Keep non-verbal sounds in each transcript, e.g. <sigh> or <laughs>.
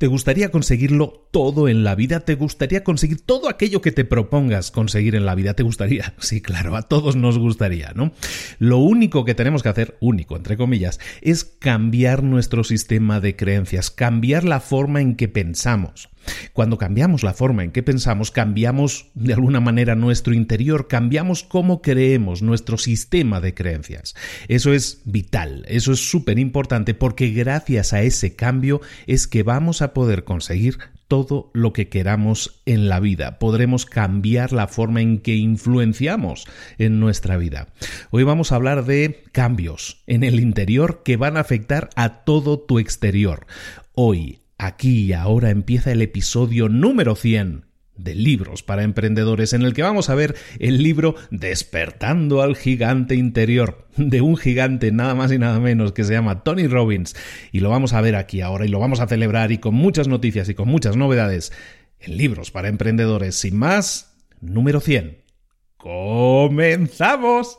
¿Te gustaría conseguirlo todo en la vida? ¿Te gustaría conseguir todo aquello que te propongas conseguir en la vida? ¿Te gustaría? <laughs> Sí, claro, a todos nos gustaría, ¿no? Lo único que tenemos que hacer, único entre comillas, es cambiar nuestro sistema de creencias, cambiar la forma en que pensamos. Cuando cambiamos la forma en que pensamos, cambiamos de alguna manera nuestro interior, cambiamos cómo creemos, nuestro sistema de creencias. Eso es vital, eso es súper importante porque gracias a ese cambio es que vamos a poder conseguir todo lo que queramos en la vida. Podremos cambiar la forma en que influenciamos en nuestra vida. Hoy vamos a hablar de cambios en el interior que van a afectar a todo tu exterior. Hoy Aquí y ahora empieza el episodio número 100 de Libros para Emprendedores, en el que vamos a ver el libro Despertando al Gigante Interior, de un gigante nada más y nada menos que se llama Tony Robbins. Y lo vamos a ver aquí ahora y lo vamos a celebrar y con muchas noticias y con muchas novedades en Libros para Emprendedores. Sin más, número 100. ¡Comenzamos!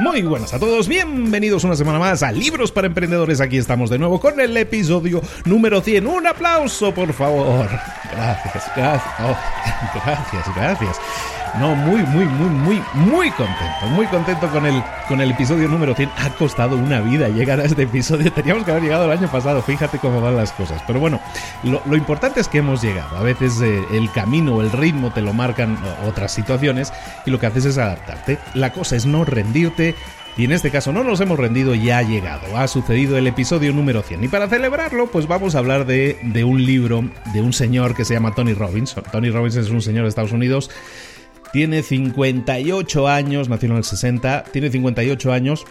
Muy buenas a todos, bienvenidos una semana más a Libros para Emprendedores. Aquí estamos de nuevo con el episodio número 100. Un aplauso, por favor. Gracias, gracias. Oh, <laughs> gracias, gracias. No, muy, muy, muy, muy, muy contento. Muy contento con el, con el episodio número 100. Ha costado una vida llegar a este episodio. Teníamos que haber llegado el año pasado. Fíjate cómo van las cosas. Pero bueno, lo, importante es que hemos llegado. A veces eh, el camino, el ritmo te lo marcan otras situaciones y lo que haces es adaptarte. La cosa es no rendirte. Y en este caso no nos hemos rendido, ya ha llegado, ha sucedido el episodio número 100. Y para celebrarlo, pues vamos a hablar de, de un libro de un señor que se llama Tony Robbins. Tony Robbins es un señor de Estados Unidos Tiene 58 años, nació en el 60, tiene 58 años.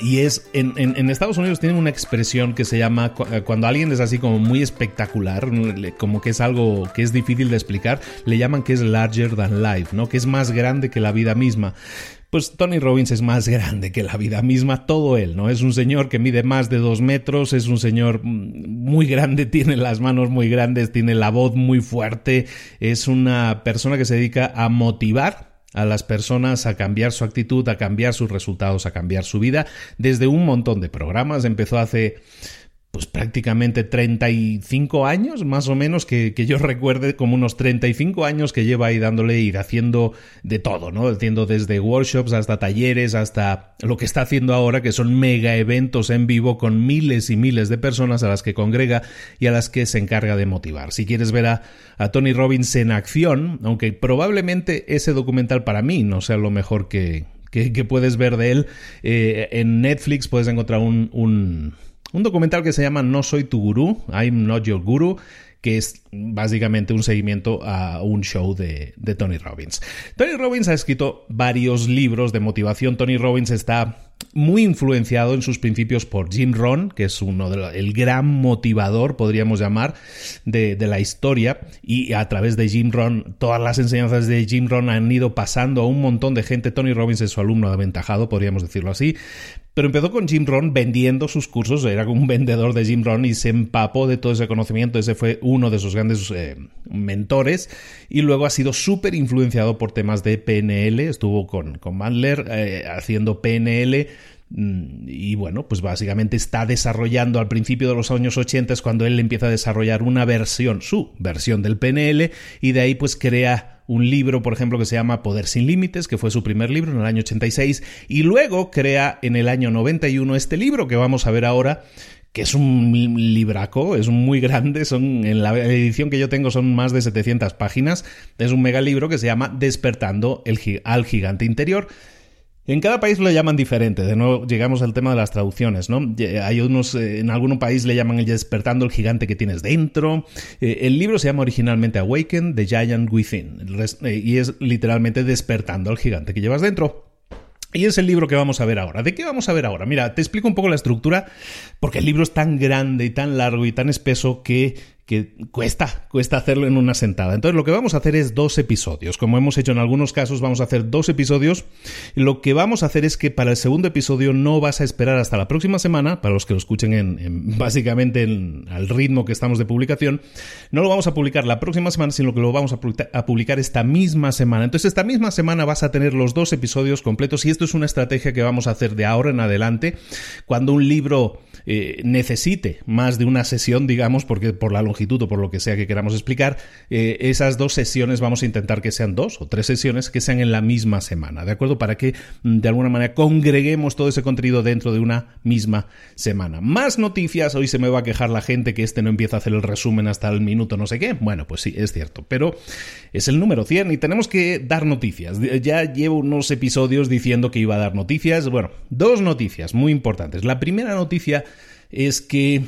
Y es, en, Estados Unidos tienen una expresión que se llama, eh, cuando alguien es así como muy espectacular, como que es algo que es difícil de explicar, le llaman que es larger than life, ¿no? Que es más grande que la vida misma. Pues Tony Robbins es más grande que la vida misma, todo él, ¿no? Es un señor que mide más de dos metros, es un señor mm, muy grande, <laughs> tiene las manos muy grandes, tiene la voz muy fuerte, es una persona que se dedica a motivar a las personas a cambiar su actitud, a cambiar sus resultados, a cambiar su vida, desde un montón de programas. Empezó hace pues prácticamente 35 años, más o menos, que, yo <laughs> recuerde como unos 35 años que lleva ahí dándole ir haciendo de todo, ¿no? Haciendo desde workshops hasta talleres, hasta lo que está haciendo ahora, que son mega eventos en vivo con miles y miles de personas a las que congrega y a las que se encarga de motivar. Si quieres ver a, Tony Robbins en acción, aunque probablemente ese documental para mí no sea lo mejor que, que, puedes ver de él, eh, en Netflix puedes encontrar un documental que se llama No soy tu gurú, I'm not your guru, que es básicamente un seguimiento a un show de, Tony Robbins. Tony Robbins ha escrito varios libros de motivación. Tony Robbins está muy influenciado en sus principios por Jim Rohn, que es uno de el gran motivador, podríamos llamar, de, de, la historia. Y a través de Jim Rohn, todas las enseñanzas de Jim Rohn han ido pasando a un montón de gente. Tony Robbins es su alumno aventajado, podríamos decirlo así. Pero empezó con Jim Rohn vendiendo sus cursos, era un vendedor de Jim Rohn y se empapó de todo ese conocimiento, ese fue uno de sus grandes eh, mentores. Y luego ha sido súper influenciado por temas de PNL, estuvo con, con Mandler eh, haciendo PNL y bueno, pues básicamente está desarrollando al principio de los años 80 es cuando él empieza a desarrollar una versión, su versión del PNL y de ahí pues crea un libro, por ejemplo, que se llama Poder sin Límites, que fue su primer libro en el año 86, y luego crea en el año 91 este libro que vamos a ver ahora, que es un libraco, es muy grande, son en la edición que yo tengo son más de 700 páginas, es un mega libro que se llama Despertando el, al gigante interior. En cada país lo llaman diferente, de nuevo llegamos al tema de las traducciones, ¿no? Hay unos, eh, en algún país le llaman el despertando el gigante que tienes dentro. Eh, el libro se llama originalmente Awaken, The Giant Within, eh, y es literalmente despertando al gigante que llevas dentro. Y es el libro que vamos a ver ahora. ¿De qué vamos a ver ahora? Mira, te explico un poco la estructura, porque el libro es tan grande y tan largo y tan espeso que que cuesta, cuesta hacerlo en una sentada. Entonces lo que vamos a hacer es dos episodios. Como hemos hecho en algunos casos, vamos a hacer dos episodios. Lo que vamos a hacer es que para el segundo episodio no vas a esperar hasta la próxima semana, para los que lo escuchen en, <laughs> básicamente en, al ritmo que estamos de publicación, no lo vamos a publicar la próxima semana, sino que lo vamos a, publicar esta misma semana. Entonces esta misma semana vas a tener los dos episodios completos y esto es una estrategia que vamos a hacer de ahora en adelante. Cuando un libro eh, necesite más de una sesión, digamos, porque por la longitud o por lo que sea que queramos explicar, eh, esas dos sesiones vamos a intentar que sean dos o tres sesiones que sean en la misma semana, ¿de acuerdo? Para que mm, de alguna manera congreguemos todo ese contenido dentro de una misma semana. Más noticias, hoy se me va a quejar la gente que este no empieza a hacer el resumen hasta el minuto no sé qué. Bueno, pues sí, es cierto, pero es el número 100 y tenemos que dar noticias. Ya llevo unos episodios diciendo que iba a dar noticias. Bueno, dos noticias muy importantes. La primera noticia es que,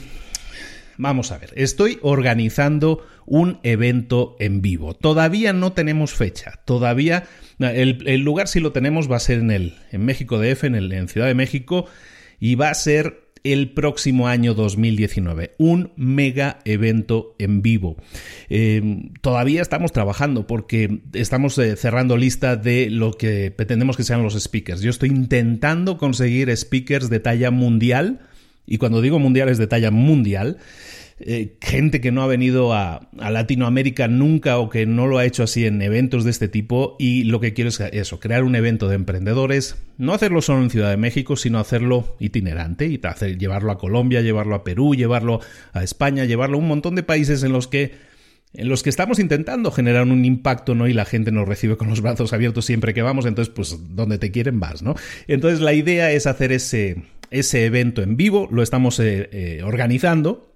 vamos a ver, estoy organizando un evento en vivo. Todavía no tenemos fecha, todavía el, lugar si lo tenemos va a ser en el en México DF, en, el, en Ciudad de México, y va a ser el próximo año 2019. Un mega evento en vivo. Eh, todavía estamos trabajando porque estamos eh, cerrando lista de lo que pretendemos que sean los speakers. Yo estoy intentando conseguir speakers de talla mundial y cuando digo mundial es de talla mundial, eh, gente que no ha venido a, Latinoamérica nunca o que no lo ha hecho así en eventos de este tipo y lo que quiero es eso, crear un evento de emprendedores, no hacerlo solo en Ciudad de México, sino hacerlo itinerante y llevarlo a Colombia, llevarlo a Perú, llevarlo a España, llevarlo a un montón de países en los que en los que estamos intentando generar un impacto, ¿no? Y la gente nos recibe con los brazos abiertos siempre que vamos, entonces, pues, donde te quieren vas, ¿no? Entonces, la idea es hacer ese, ese evento en vivo, lo estamos eh, eh, organizando.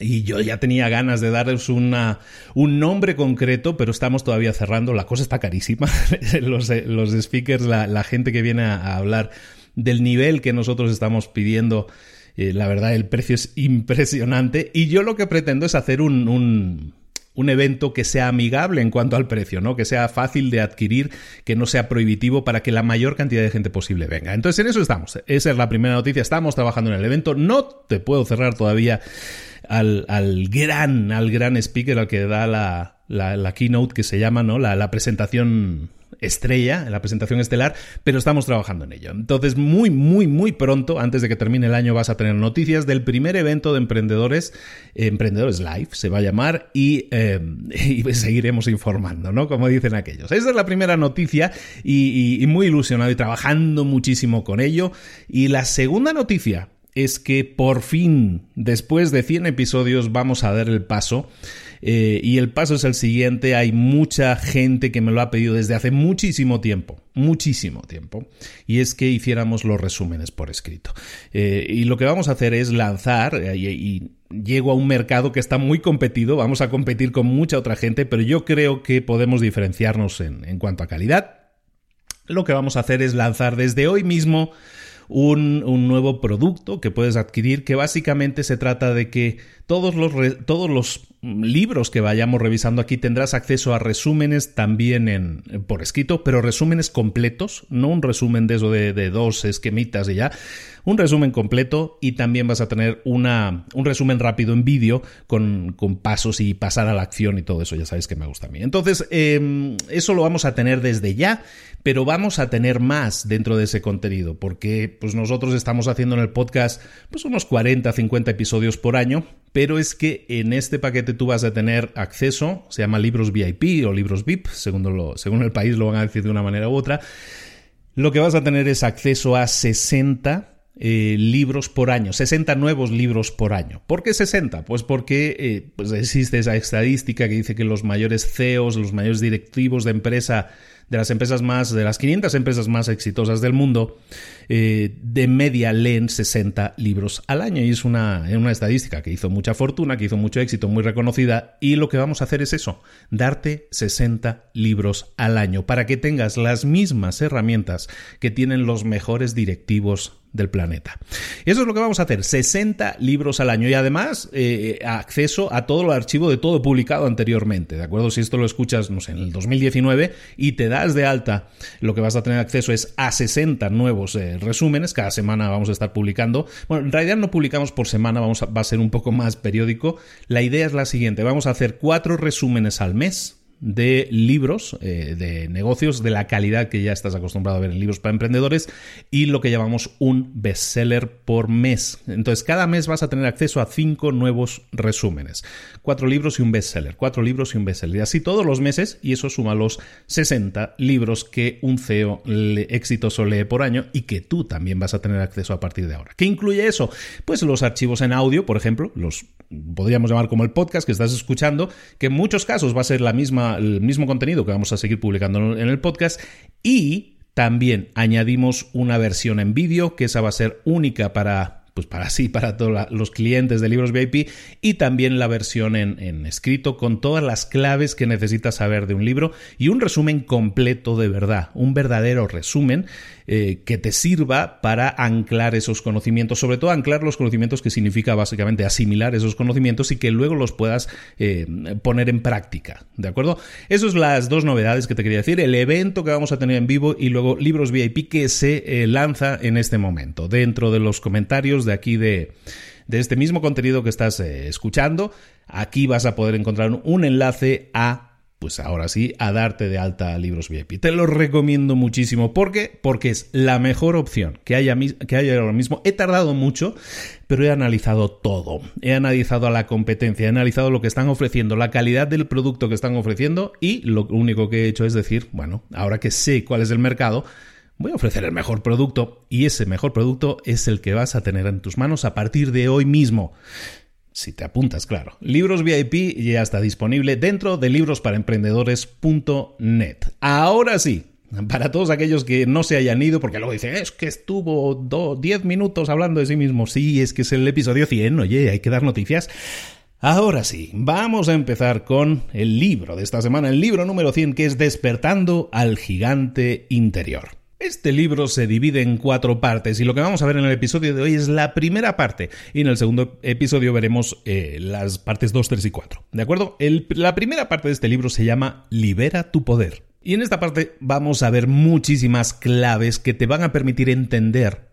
Y yo ya tenía ganas de darles una, un nombre concreto, pero estamos todavía cerrando. La cosa está carísima. <laughs> los, eh, los, speakers, la, gente que viene a, hablar del nivel que nosotros estamos pidiendo, la verdad, el precio es impresionante. Y yo lo que pretendo es hacer un evento que sea amigable en cuanto al precio, ¿no? Que sea fácil de adquirir, que no sea prohibitivo para que la mayor cantidad de gente posible venga. Entonces, en eso estamos. Esa es la primera noticia. Estamos trabajando en el evento. No te puedo cerrar todavía al, gran, al gran speaker al que da la, la, keynote que se llama, ¿no? La, la presentación estrella, en la presentación estelar, pero estamos trabajando en ello. Entonces, muy, muy, muy pronto, antes de que termine el año, vas a tener noticias del primer evento de emprendedores, Emprendedores Live, se va a llamar, y, eh, <laughs> seguiremos informando, ¿no? Como dicen aquellos. Esa es la primera noticia y, y muy ilusionado y trabajando muchísimo con ello. Y la segunda noticia es que por fin, después de 100 episodios, vamos a dar el paso eh, y el paso es el siguiente, hay mucha gente que me lo ha pedido desde hace muchísimo tiempo, muchísimo tiempo, y es que hiciéramos los resúmenes por escrito. Eh, y lo que vamos a hacer es lanzar, eh, y, llego a un mercado que está muy competido, vamos a competir con mucha otra gente, pero yo creo que podemos diferenciarnos en, en cuanto a calidad. Lo que vamos a hacer es lanzar desde hoy mismo un, un, nuevo producto que puedes adquirir que básicamente se trata de que todos los, todos los libros que vayamos revisando aquí tendrás acceso a resúmenes también en, por escrito, pero resúmenes completos, no un resumen de eso de, dos esquemitas y ya, un resumen completo y también vas a tener una, un resumen rápido en vídeo con, con, pasos y pasar a la acción y todo eso, ya sabéis que me gusta a mí. Entonces, eh, eso lo vamos a tener desde ya pero vamos a tener más dentro de ese contenido, porque pues nosotros estamos haciendo en el podcast pues unos 40, 50 episodios por año, pero es que en este paquete tú vas a tener acceso, se llama libros VIP o libros VIP, según, lo, según el país lo van a decir de una manera u otra, lo que vas a tener es acceso a 60 eh, libros por año, 60 nuevos libros por año. ¿Por qué 60? Pues porque eh, pues existe esa estadística que dice que los mayores CEOs, los mayores directivos de empresa de las empresas más, de las 500 empresas más exitosas del mundo, eh, de media leen 60 libros al año. Y es una, una estadística que hizo mucha fortuna, que hizo mucho éxito, muy reconocida. Y lo que vamos a hacer es eso, darte 60 libros al año para que tengas las mismas herramientas que tienen los mejores directivos del planeta. Eso es lo que vamos a hacer, 60 libros al año y además eh, acceso a todo el archivo de todo publicado anteriormente, ¿de acuerdo? Si esto lo escuchas, no sé, en el 2019 y te das de alta, lo que vas a tener acceso es a 60 nuevos eh, resúmenes, cada semana vamos a estar publicando. Bueno, en realidad no publicamos por semana, vamos a, va a ser un poco más periódico. La idea es la siguiente, vamos a hacer cuatro resúmenes al mes, de libros eh, de negocios de la calidad que ya estás acostumbrado a ver en libros para emprendedores y lo que llamamos un bestseller por mes. Entonces, cada mes vas a tener acceso a cinco nuevos resúmenes. Cuatro libros y un bestseller. Cuatro libros y un bestseller. Y así todos los meses, y eso suma los 60 libros que un CEO exitoso lee por año y que tú también vas a tener acceso a partir de ahora. ¿Qué incluye eso? Pues los archivos en audio, por ejemplo, los podríamos llamar como el podcast que estás escuchando, que en muchos casos va a ser la misma, el mismo contenido que vamos a seguir publicando en el podcast y también añadimos una versión en vídeo que esa va a ser única para pues para sí, para todos los clientes de libros VIP y también la versión en, escrito con todas las claves que necesitas saber de un libro y un resumen completo de verdad, un verdadero resumen eh, que te sirva para anclar esos conocimientos, sobre todo anclar los conocimientos que significa básicamente asimilar esos conocimientos y que luego los puedas eh, poner en práctica, ¿de acuerdo? Esas son las dos novedades que te quería decir, el evento que vamos a tener en vivo y luego libros VIP que se eh, lanza en este momento. Dentro de los comentarios de aquí de, de este mismo contenido que estás eh, escuchando. Aquí vas a poder encontrar un enlace a pues ahora sí, a darte de alta libros VIP. Te lo recomiendo muchísimo. ¿Por qué? Porque es la mejor opción que haya, que haya ahora mismo. He tardado mucho, pero he analizado todo. He analizado a la competencia, he analizado lo que están ofreciendo, la calidad del producto que están ofreciendo y lo único que he hecho es decir, bueno, ahora que sé cuál es el mercado, voy a ofrecer el mejor producto y ese mejor producto es el que vas a tener en tus manos a partir de hoy mismo. Si te apuntas, claro. Libros VIP ya está disponible dentro de librosparaemprendedores.net. Ahora sí, para todos aquellos que no se hayan ido, porque luego dicen, es que estuvo 10 minutos hablando de sí mismo. Sí, es que es el episodio 100, oye, hay que dar noticias. Ahora sí, vamos a empezar con el libro de esta semana, el libro número 100 que es Despertando al Gigante Interior. Este libro se divide en cuatro partes y lo que vamos a ver en el episodio de hoy es la primera parte y en el segundo episodio veremos eh, las partes 2, 3 y 4. ¿De acuerdo? la primera parte de este libro se llama Libera tu poder. Y en esta parte vamos a ver muchísimas claves que te van a permitir entender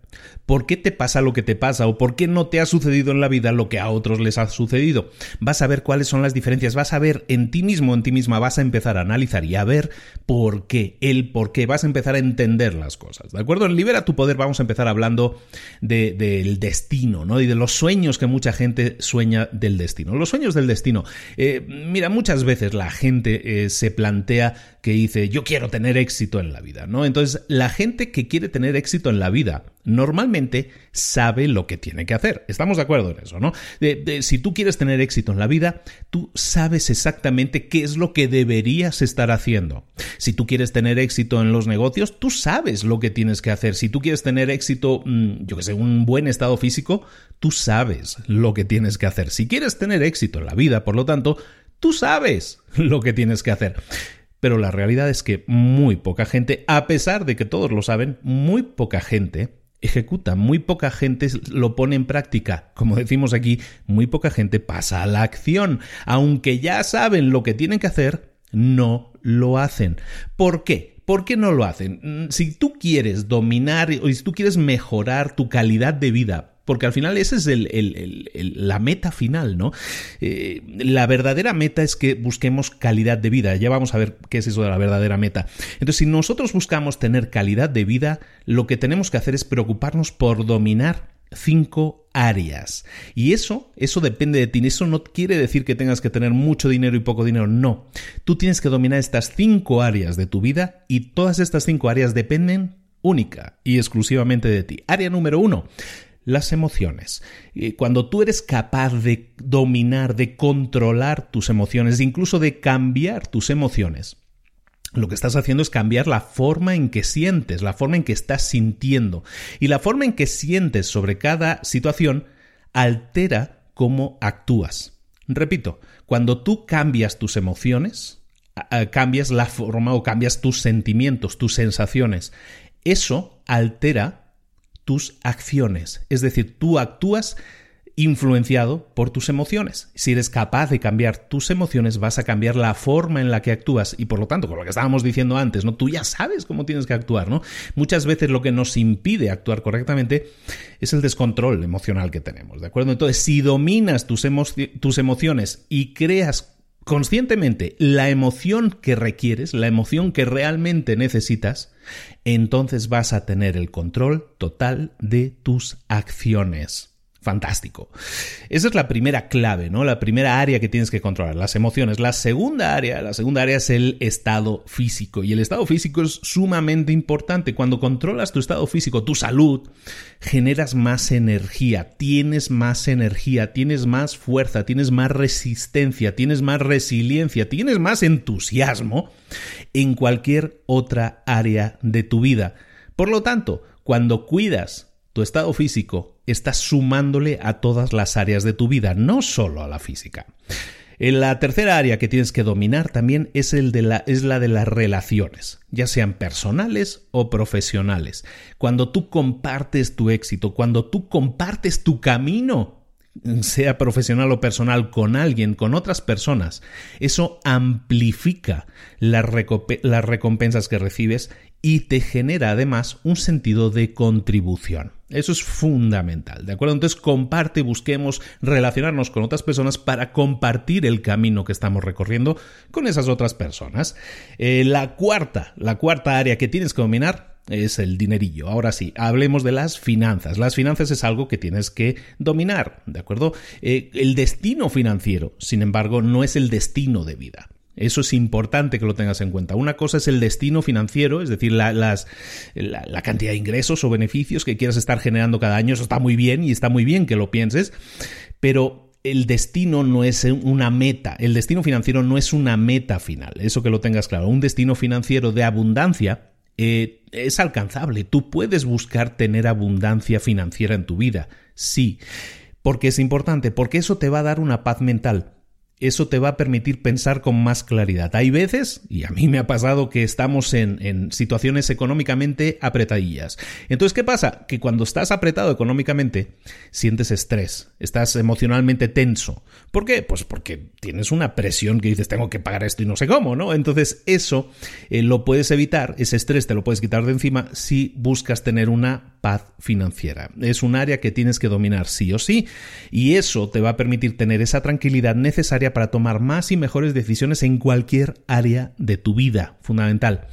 ¿Por qué te pasa lo que te pasa o por qué no te ha sucedido en la vida lo que a otros les ha sucedido? Vas a ver cuáles son las diferencias, vas a ver en ti mismo, en ti misma, vas a empezar a analizar y a ver por qué, el por qué, vas a empezar a entender las cosas, ¿de acuerdo? En Libera tu Poder vamos a empezar hablando del destino, ¿no? Y de los sueños que mucha gente sueña del destino. Los sueños del destino. Eh, mira, muchas veces la gente eh, se plantea que dice, yo quiero tener éxito en la vida, ¿no? Entonces, la gente que quiere tener éxito en la vida, normalmente sabe lo que tiene que hacer. Estamos de acuerdo en eso, ¿no? si tú quieres tener éxito en la vida, tú sabes exactamente qué es lo que deberías estar haciendo. Si tú quieres tener éxito en los negocios, tú sabes lo que tienes que hacer. Si tú quieres tener éxito, mm, yo que sé, un buen estado físico, tú sabes lo que tienes que hacer. Si quieres tener éxito en la vida, por lo tanto, tú sabes lo que tienes que hacer. Pero la realidad es que muy poca gente, a pesar de que todos lo saben, muy poca gente ejecuta, muy poca gente lo pone en práctica. Como decimos aquí, muy poca gente pasa a la acción. Aunque ya saben lo que tienen que hacer, no lo hacen. ¿Por qué? ¿Por qué no lo hacen? Mm, si tú quieres dominar o si tú quieres mejorar tu calidad de vida, porque al final esa es la meta final, ¿no? Eh, la verdadera meta es que busquemos calidad de vida. Ya vamos a ver qué es eso de la verdadera meta. Entonces, si nosotros buscamos tener calidad de vida, lo que tenemos que hacer es preocuparnos por dominar cinco áreas. Y eso, eso depende de ti. Eso no quiere decir que tengas que tener mucho dinero y poco dinero. No. Tú tienes que dominar estas cinco áreas de tu vida y todas estas cinco áreas dependen única y exclusivamente de ti. Área número uno, las emociones. Cuando tú eres capaz de dominar, de controlar tus emociones, incluso de cambiar tus emociones, lo que estás haciendo es cambiar la forma en que sientes, la forma en que estás sintiendo. Y la forma en que sientes sobre cada situación altera cómo actúas. Repito, cuando tú cambias tus emociones, cambias la forma o cambias tus sentimientos, tus sensaciones, eso altera tus acciones. Es decir, tú actúas influenciado por tus emociones. Si eres capaz de cambiar tus emociones, vas a cambiar la forma en la que actúas y por lo tanto, con lo que estábamos diciendo antes, ¿no? Tú ya sabes cómo tienes que actuar, ¿no? Muchas veces lo que nos impide actuar correctamente es el descontrol emocional que tenemos, ¿de acuerdo? Entonces, si dominas tus, tus emociones y creas conscientemente la emoción que requieres, la emoción que realmente necesitas, entonces vas a tener el control total de tus acciones fantástico. Esa es la primera clave, ¿no? La primera área que tienes que controlar, las emociones. La segunda área, la segunda área es el estado físico. Y el estado físico es sumamente importante. Cuando controlas tu estado físico, tu salud, generas más energía, tienes más energía, tienes más fuerza, tienes más resistencia, tienes más resiliencia, tienes más entusiasmo en cualquier otra área de tu vida. Por lo tanto, cuando cuidas tu estado físico está sumándole a todas las áreas de tu vida, no solo a la física. En la tercera área que tienes que dominar también es, el de la, es la de las relaciones, ya sean personales o profesionales. Cuando tú compartes tu éxito, cuando tú compartes tu camino, sea profesional o personal, con alguien, con otras personas, eso amplifica las recompensas que recibes y te genera además un sentido de contribución. Eso es fundamental, ¿de acuerdo? Entonces comparte, busquemos relacionarnos con otras personas para compartir el camino que estamos recorriendo con esas otras personas. Eh, la cuarta, la cuarta área que tienes que dominar es el dinerillo. Ahora sí, hablemos de las finanzas. Las finanzas es algo que tienes que dominar, ¿de acuerdo? Eh, el destino financiero, sin embargo, no es el destino de vida. Eso es importante que lo tengas en cuenta. Una cosa es el destino financiero, es decir, la, las, la, cantidad de ingresos o beneficios que quieras estar generando cada año. Eso está muy bien y está muy bien que lo pienses, pero el destino no es una meta. El destino financiero no es una meta final. Eso que lo tengas claro. Un destino financiero de abundancia eh, es alcanzable. Tú puedes buscar tener abundancia financiera en tu vida. Sí. Porque es importante, porque eso te va a dar una paz mental eso te va a permitir pensar con más claridad. Hay veces, y a mí me ha pasado que estamos en, situaciones económicamente apretadillas. Entonces, ¿qué pasa? Que cuando estás apretado económicamente, sientes estrés, estás emocionalmente tenso. ¿Por qué? Pues porque tienes una presión que dices, tengo que pagar esto y no sé cómo, ¿no? Entonces, eso eh, lo puedes evitar, ese estrés te lo puedes quitar de encima si buscas tener una paz financiera. Es un área que tienes que dominar sí o sí, y eso te va a permitir tener esa tranquilidad necesaria para tomar más y mejores decisiones en cualquier área de tu vida. Fundamental.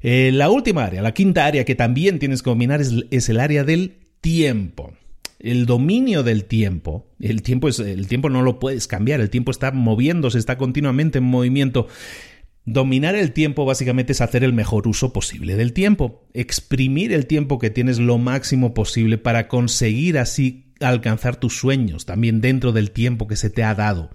Eh, la última área, la quinta área que también tienes que dominar es, el área del tiempo. El dominio del tiempo, el tiempo el tiempo no lo puedes cambiar, el tiempo está moviéndose, está continuamente en movimiento. Dominar el tiempo básicamente es hacer el mejor uso posible del tiempo, exprimir el tiempo que tienes lo máximo posible para conseguir así alcanzar tus sueños, también dentro del tiempo que se te ha dado.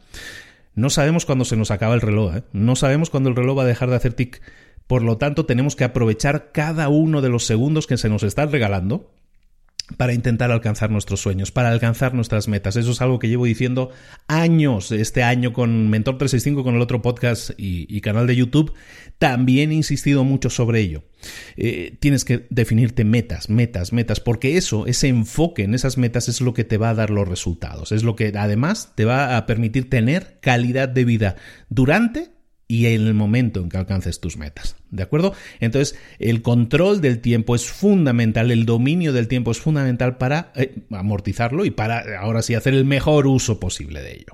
No sabemos cuándo se nos acaba el reloj, ¿eh? no sabemos cuándo el reloj va a dejar de hacer tic. Por lo tanto, tenemos que aprovechar cada uno de los segundos que se nos están regalando para intentar alcanzar nuestros sueños, para alcanzar nuestras metas. Eso es algo que llevo diciendo años. Este año con Mentor 365, con el otro podcast y, canal de YouTube, también he insistido mucho sobre ello. Eh, tienes que definirte metas, metas, metas, porque eso, ese enfoque en esas metas es lo que te va a dar los resultados. Es lo que además te va a permitir tener calidad de vida durante y el momento en que alcances tus metas. ¿De acuerdo? Entonces, el control del tiempo es fundamental, el dominio del tiempo es fundamental para eh, amortizarlo y para ahora sí hacer el mejor uso posible de ello.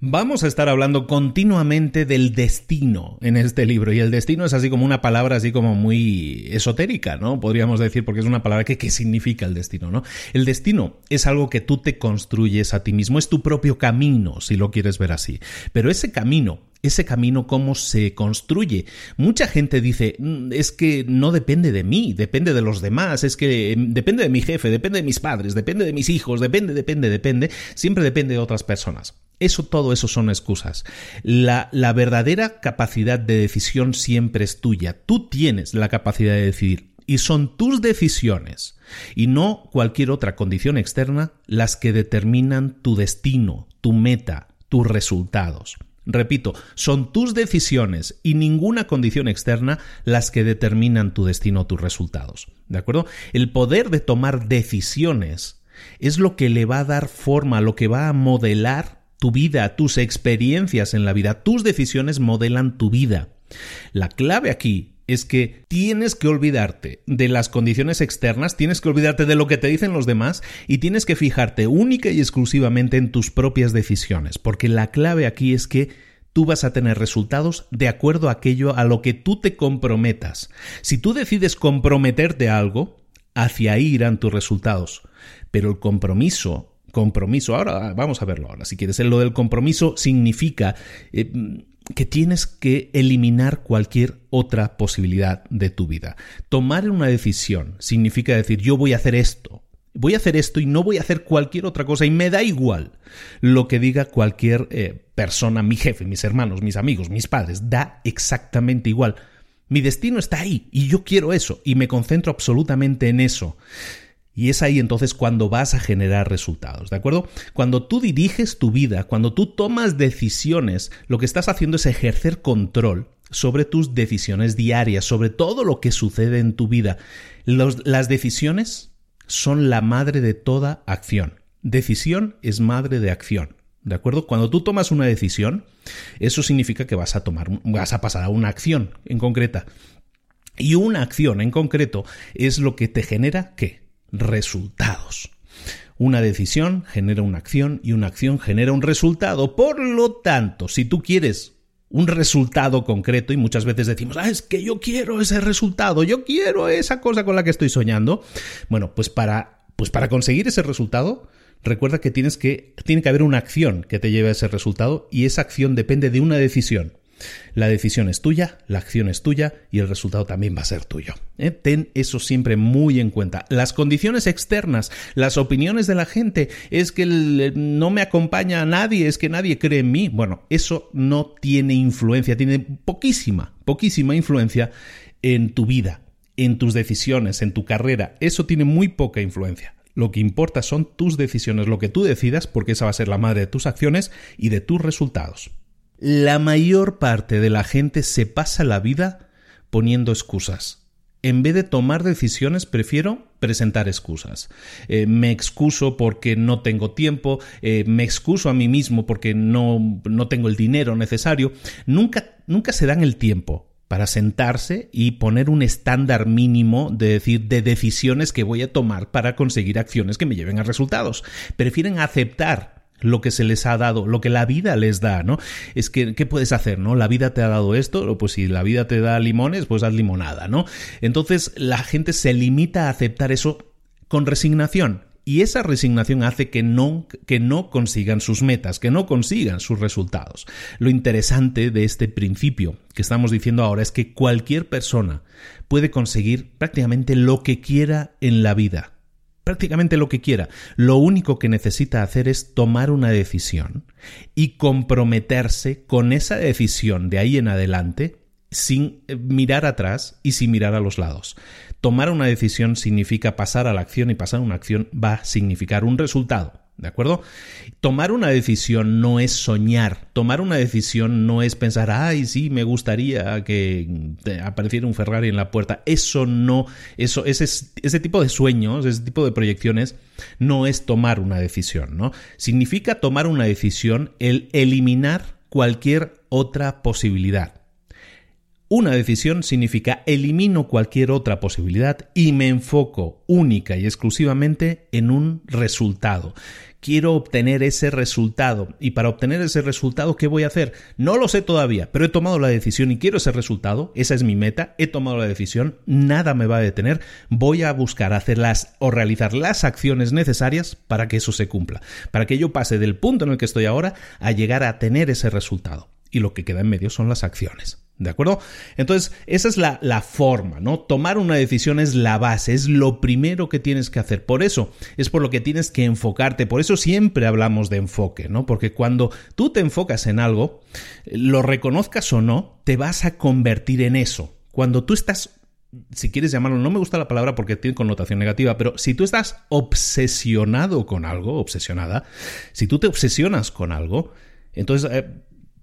Vamos a estar hablando continuamente del destino en este libro y el destino es así como una palabra así como muy esotérica, ¿no? Podríamos decir porque es una palabra que ¿qué significa el destino, no? El destino es algo que tú te construyes a ti mismo, es tu propio camino, si lo quieres ver así. Pero ese camino ese camino cómo se construye. Mucha gente dice, mm, es que no depende de mí, depende de los demás, es que em, depende de mi jefe, depende de mis padres, depende de mis hijos, depende, depende, depende, siempre depende de otras personas. Eso, todo eso son excusas. La, la verdadera capacidad de decisión siempre es tuya. Tú tienes la capacidad de decidir y son tus decisiones y no cualquier otra condición externa las que determinan tu destino, tu meta, tus resultados. Repito, son tus decisiones y ninguna condición externa las que determinan tu destino tus resultados. ¿De acuerdo? El poder de tomar decisiones es lo que le va a dar forma, lo que va a modelar tu vida, tus experiencias en la vida. Tus decisiones modelan tu vida. La clave aquí es que tienes que olvidarte de las condiciones externas, tienes que olvidarte de lo que te dicen los demás y tienes que fijarte única y exclusivamente en tus propias decisiones, porque la clave aquí es que tú vas a tener resultados de acuerdo a aquello a lo que tú te comprometas. Si tú decides comprometerte a algo, hacia ahí irán tus resultados. Pero el compromiso compromiso. Ahora vamos a verlo ahora. Si quieres, lo del compromiso significa eh, que tienes que eliminar cualquier otra posibilidad de tu vida. Tomar una decisión significa decir yo voy a hacer esto. Voy a hacer esto y no voy a hacer cualquier otra cosa y me da igual lo que diga cualquier eh, persona, mi jefe, mis hermanos, mis amigos, mis padres, da exactamente igual. Mi destino está ahí y yo quiero eso y me concentro absolutamente en eso. Y es ahí entonces cuando vas a generar resultados, ¿de acuerdo? Cuando tú diriges tu vida, cuando tú tomas decisiones, lo que estás haciendo es ejercer control sobre tus decisiones diarias, sobre todo lo que sucede en tu vida. las decisiones son la madre de toda acción. Decisión es madre de acción. ¿De acuerdo? Cuando tú tomas una decisión, eso significa que vas a tomar, vas a pasar a una acción en concreta. Y una acción en concreto es lo que te genera ¿qué? Resultados. Una decisión genera una acción y una acción genera un resultado. Por lo tanto, si tú quieres un resultado concreto y muchas veces decimos, ah, es que yo quiero ese resultado, yo quiero esa cosa con la que estoy soñando. Bueno, pues para, pues para conseguir ese resultado, recuerda que tienes que, tiene que haber una acción que te lleve a ese resultado y esa acción depende de una decisión. La decisión es tuya, la acción es tuya y el resultado también va a ser tuyo. ¿eh? Ten eso siempre muy en cuenta. Las condiciones externas, las opiniones de la gente, es que no me acompaña a nadie, es que nadie cree en mí. Bueno, eso no tiene influencia, tiene poquísima, poquísima influencia en tu vida, en tus decisiones, en tu carrera. Eso tiene muy poca influencia. Lo que importa son tus decisiones, lo que tú decidas, porque esa va a ser la madre de tus acciones y de tus resultados. La mayor parte de la gente se pasa la vida poniendo excusas. En vez de tomar decisiones, prefiero presentar excusas. Eh, me excuso porque no tengo tiempo, eh, me excuso a mí mismo porque no, no tengo el dinero necesario. Nunca, nunca se dan el tiempo para sentarse y poner un estándar mínimo de decir de decisiones que voy a tomar para conseguir acciones que me lleven a resultados. Prefieren aceptar lo que se les ha dado, lo que la vida les da, ¿no? Es que, ¿qué puedes hacer, no? La vida te ha dado esto, pues si la vida te da limones, pues haz limonada, ¿no? Entonces la gente se limita a aceptar eso con resignación. Y esa resignación hace que no, que no consigan sus metas, que no consigan sus resultados. Lo interesante de este principio que estamos diciendo ahora es que cualquier persona puede conseguir prácticamente lo que quiera en la vida prácticamente lo que quiera. Lo único que necesita hacer es tomar una decisión y comprometerse con esa decisión de ahí en adelante sin eh, mirar atrás y sin mirar a los lados. Tomar una decisión significa pasar a la acción y pasar a una acción va a significar un resultado. ¿De acuerdo? Tomar una decisión no es soñar. Tomar una decisión no es pensar, ay, sí, me gustaría que apareciera un Ferrari en la puerta. Eso no, eso, ese, ese tipo de sueños, ese tipo de proyecciones, no es tomar una decisión, ¿no? Significa tomar una decisión el eliminar cualquier otra posibilidad. Una decisión significa elimino cualquier otra posibilidad y me enfoco única y exclusivamente en un resultado. Quiero obtener ese resultado y para obtener ese resultado, ¿qué voy a hacer? No lo sé todavía, pero he tomado la decisión y quiero ese resultado. Esa es mi meta, he tomado la decisión, nada me va a detener. Voy a buscar hacerlas o realizar las acciones necesarias para que eso se cumpla, para que yo pase del punto en el que estoy ahora a llegar a tener ese resultado. Y lo que queda en medio son las acciones. ¿De acuerdo? Entonces, esa es la, la, forma, ¿no? Tomar una decisión es la base, es lo primero que tienes que hacer. Por eso es por lo que tienes que enfocarte. Por eso siempre hablamos de enfoque, ¿no? Porque cuando tú te enfocas en algo, lo reconozcas o no, te vas a convertir en eso. Cuando tú estás si quieres llamarlo, no me gusta la palabra porque tiene connotación negativa, pero si tú estás obsesionado con algo, obsesionada, si tú te obsesionas con algo, entonces eh,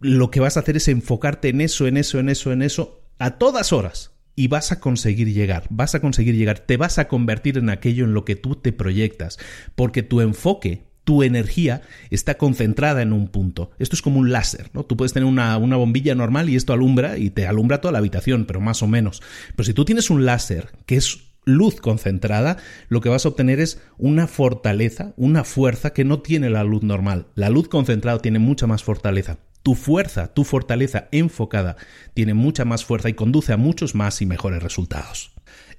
lo que vas a hacer es enfocarte en eso, en eso, en eso, en eso, a todas horas. Y vas a conseguir llegar, vas a conseguir llegar, te vas a convertir en aquello en lo que tú te proyectas, porque tu enfoque, tu energía está concentrada en un punto. Esto es como un láser, ¿no? Tú puedes tener una, una, bombilla normal y esto alumbra y te alumbra toda la habitación, pero más o menos. Pero si tú tienes un láser que es luz concentrada, lo que vas a obtener es una fortaleza, una fuerza que no tiene la luz normal. La luz concentrada tiene mucha más fortaleza. Tu fuerza, tu fortaleza enfocada tiene mucha más fuerza y conduce a muchos más y mejores resultados.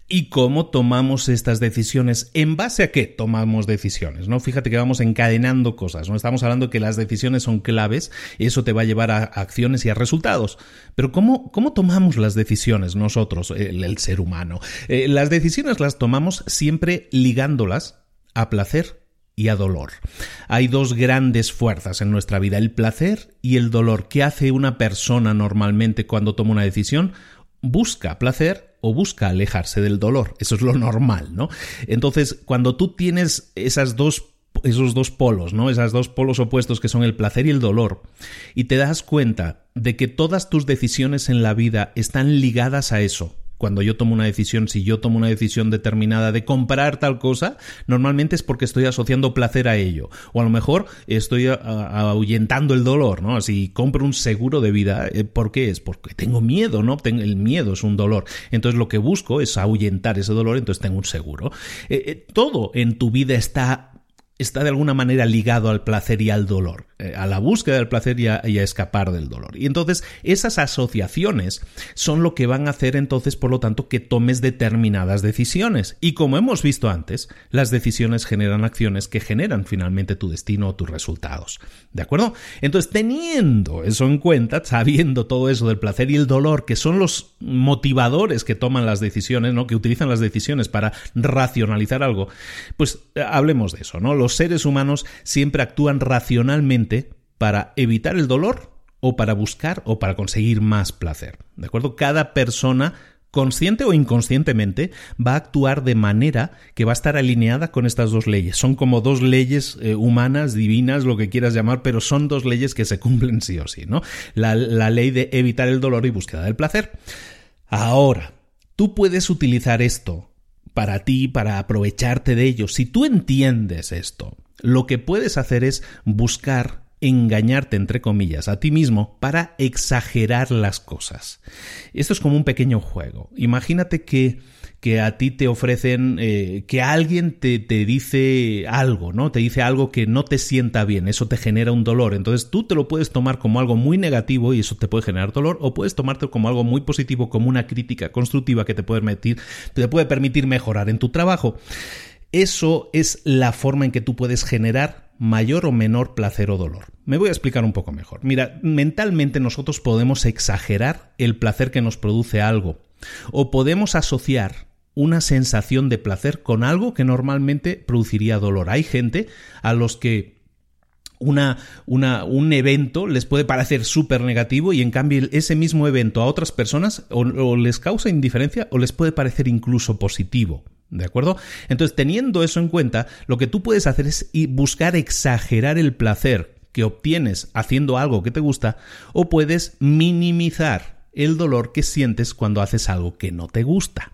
¿Y cómo tomamos estas decisiones? ¿En base a qué tomamos decisiones? ¿no? Fíjate que vamos encadenando cosas. ¿no? Estamos hablando que las decisiones son claves eso te va a llevar a acciones y a resultados. Pero ¿cómo, cómo tomamos las decisiones nosotros, el, ser humano? Eh, las decisiones las tomamos siempre ligándolas a placer y a dolor. Hay dos grandes fuerzas en nuestra vida, el placer y el dolor. ¿Qué hace una persona normalmente cuando toma una decisión? Busca placer o busca alejarse del dolor. Eso es lo normal, ¿no? Entonces, cuando tú tienes esas dos esos dos polos, ¿no? Esas dos polos opuestos que son el placer y el dolor, y te das cuenta de que todas tus decisiones en la vida están ligadas a eso, cuando yo tomo una decisión, si yo tomo una decisión determinada de comprar tal cosa, normalmente es porque estoy asociando placer a ello. O a lo mejor estoy ahuyentando el dolor, ¿no? Si compro un seguro de vida, eh, ¿por qué es? Porque tengo miedo, ¿no? El miedo es un dolor. Entonces lo que busco es ahuyentar ese dolor, entonces tengo un seguro. Eh, eh, todo en tu vida está está de alguna manera ligado al placer y al dolor, eh, a la búsqueda del placer y a, escapar del dolor. Y entonces esas asociaciones son lo que van a hacer entonces, por lo tanto, que tomes determinadas decisiones. Y como hemos visto antes, las decisiones generan acciones que generan finalmente tu destino o tus resultados. ¿De acuerdo? Entonces, teniendo eso en cuenta, sabiendo todo eso del placer y el dolor, que son los motivadores que toman las decisiones, ¿no? Que utilizan las decisiones para racionalizar algo, pues eh, hablemos de eso, ¿no? Los seres humanos siempre actúan racionalmente para evitar el dolor o para buscar o para conseguir más placer. ¿De acuerdo? Cada persona consciente o inconscientemente, va a actuar de manera que va a estar alineada con estas dos leyes. Son como dos leyes eh, humanas, divinas, lo que quieras llamar, pero son dos leyes que se cumplen sí o sí, ¿no? La, la ley de evitar el dolor y búsqueda del placer. Ahora, tú puedes utilizar esto para ti, para aprovecharte de ello. Si tú entiendes esto, lo que puedes hacer es buscar engañarte, entre comillas, a ti mismo para exagerar las cosas. Esto es como un pequeño juego. Imagínate que, que a ti te ofrecen, eh, que alguien te, te, dice algo, ¿no? Te dice algo que no te sienta bien, eso te genera un dolor. Entonces tú te lo puedes tomar como algo muy negativo y eso te puede generar dolor, o puedes tomarte como algo muy positivo, como una crítica constructiva que te puede, te puede permitir mejorar en tu trabajo. Eso es la forma en que tú puedes generar mayor o menor placer o dolor. Me voy a explicar un poco mejor. Mira, mentalmente nosotros podemos exagerar el placer que nos produce algo o podemos asociar una sensación de placer con algo que normalmente produciría dolor. Hay gente a los que una, una, un evento les puede parecer súper negativo y en cambio ese mismo evento a otras personas o les causa indiferencia o les puede parecer incluso positivo. ¿De acuerdo? Entonces, teniendo eso en cuenta, lo que tú puedes hacer es buscar exagerar el placer que obtienes haciendo algo que te gusta o puedes minimizar el dolor que sientes cuando haces algo que no te gusta.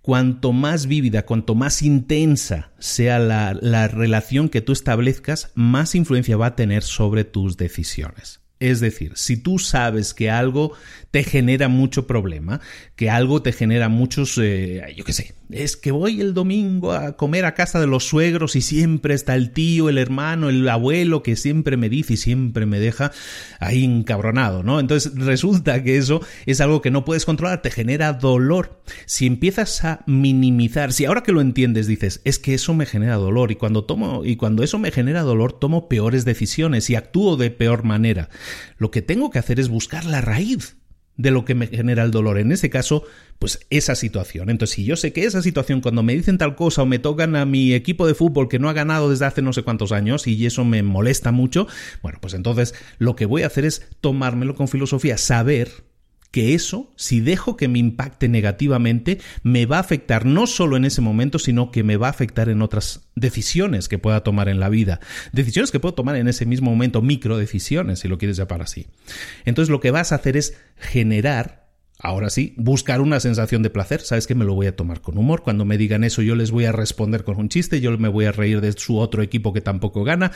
Cuanto más vívida, cuanto más intensa sea la, la relación que tú establezcas, más influencia va a tener sobre tus decisiones. Es decir, si tú sabes que algo te genera mucho problema, que algo te genera muchos, eh, yo qué sé, es que voy el domingo a comer a casa de los suegros y siempre está el tío, el hermano, el abuelo que siempre me dice y siempre me deja ahí encabronado, ¿no? Entonces resulta que eso es algo que no puedes controlar, te genera dolor. Si empiezas a minimizar, si ahora que lo entiendes dices, es que eso me genera dolor y cuando tomo y cuando eso me genera dolor tomo peores decisiones y actúo de peor manera. Lo que tengo que hacer es buscar la raíz de lo que me genera el dolor. En ese caso, pues esa situación. Entonces, si yo sé que esa situación, cuando me dicen tal cosa o me tocan a mi equipo de fútbol que no ha ganado desde hace no sé cuántos años y eso me molesta mucho, bueno, pues entonces lo que voy a hacer es tomármelo con filosofía, saber que eso, si dejo que me impacte negativamente, me va a afectar no solo en ese momento, sino que me va a afectar en otras decisiones que pueda tomar en la vida. Decisiones que puedo tomar en ese mismo momento, micro decisiones, si lo quieres llamar así. Entonces lo que vas a hacer es generar Ahora sí, buscar una sensación de placer. Sabes que me lo voy a tomar con humor. Cuando me digan eso, yo les voy a responder con un chiste, yo me voy a reír de su otro equipo que tampoco gana.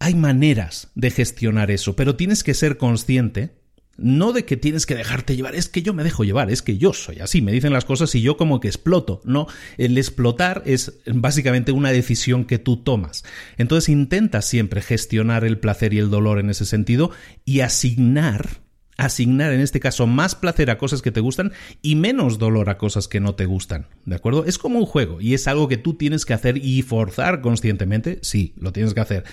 Hay maneras de gestionar eso, pero tienes que ser consciente no de que tienes que dejarte llevar, es que yo me dejo llevar, es que yo soy así, me dicen las cosas y yo como que exploto. No, el explotar es básicamente una decisión que tú tomas. Entonces intenta siempre gestionar el placer y el dolor en ese sentido y asignar asignar en este caso más placer a cosas que te gustan y menos dolor a cosas que no te gustan, ¿de acuerdo? Es como un juego y es algo que tú tienes que hacer y forzar conscientemente, sí, lo tienes que hacer,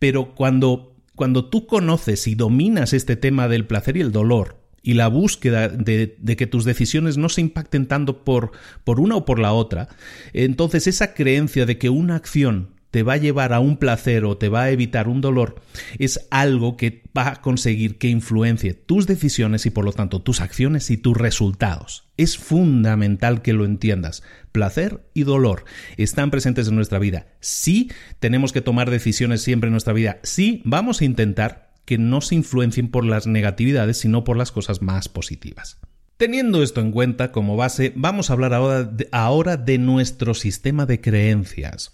pero cuando cuando tú conoces y dominas este tema del placer y el dolor, y la búsqueda de, que tus decisiones no se impacten tanto por, por una o por la otra, entonces esa creencia de que una acción te va a llevar a un placer o te va a evitar un dolor, es algo que va a conseguir que influencie tus decisiones y por lo tanto tus acciones y tus resultados. Es fundamental que lo entiendas. Placer y dolor están presentes en nuestra vida. Sí, tenemos que tomar decisiones siempre en nuestra vida. Sí, vamos a intentar que no se influencien por las negatividades, sino por las cosas más positivas. Teniendo esto en cuenta como base, vamos a hablar ahora de, ahora de nuestro sistema de creencias.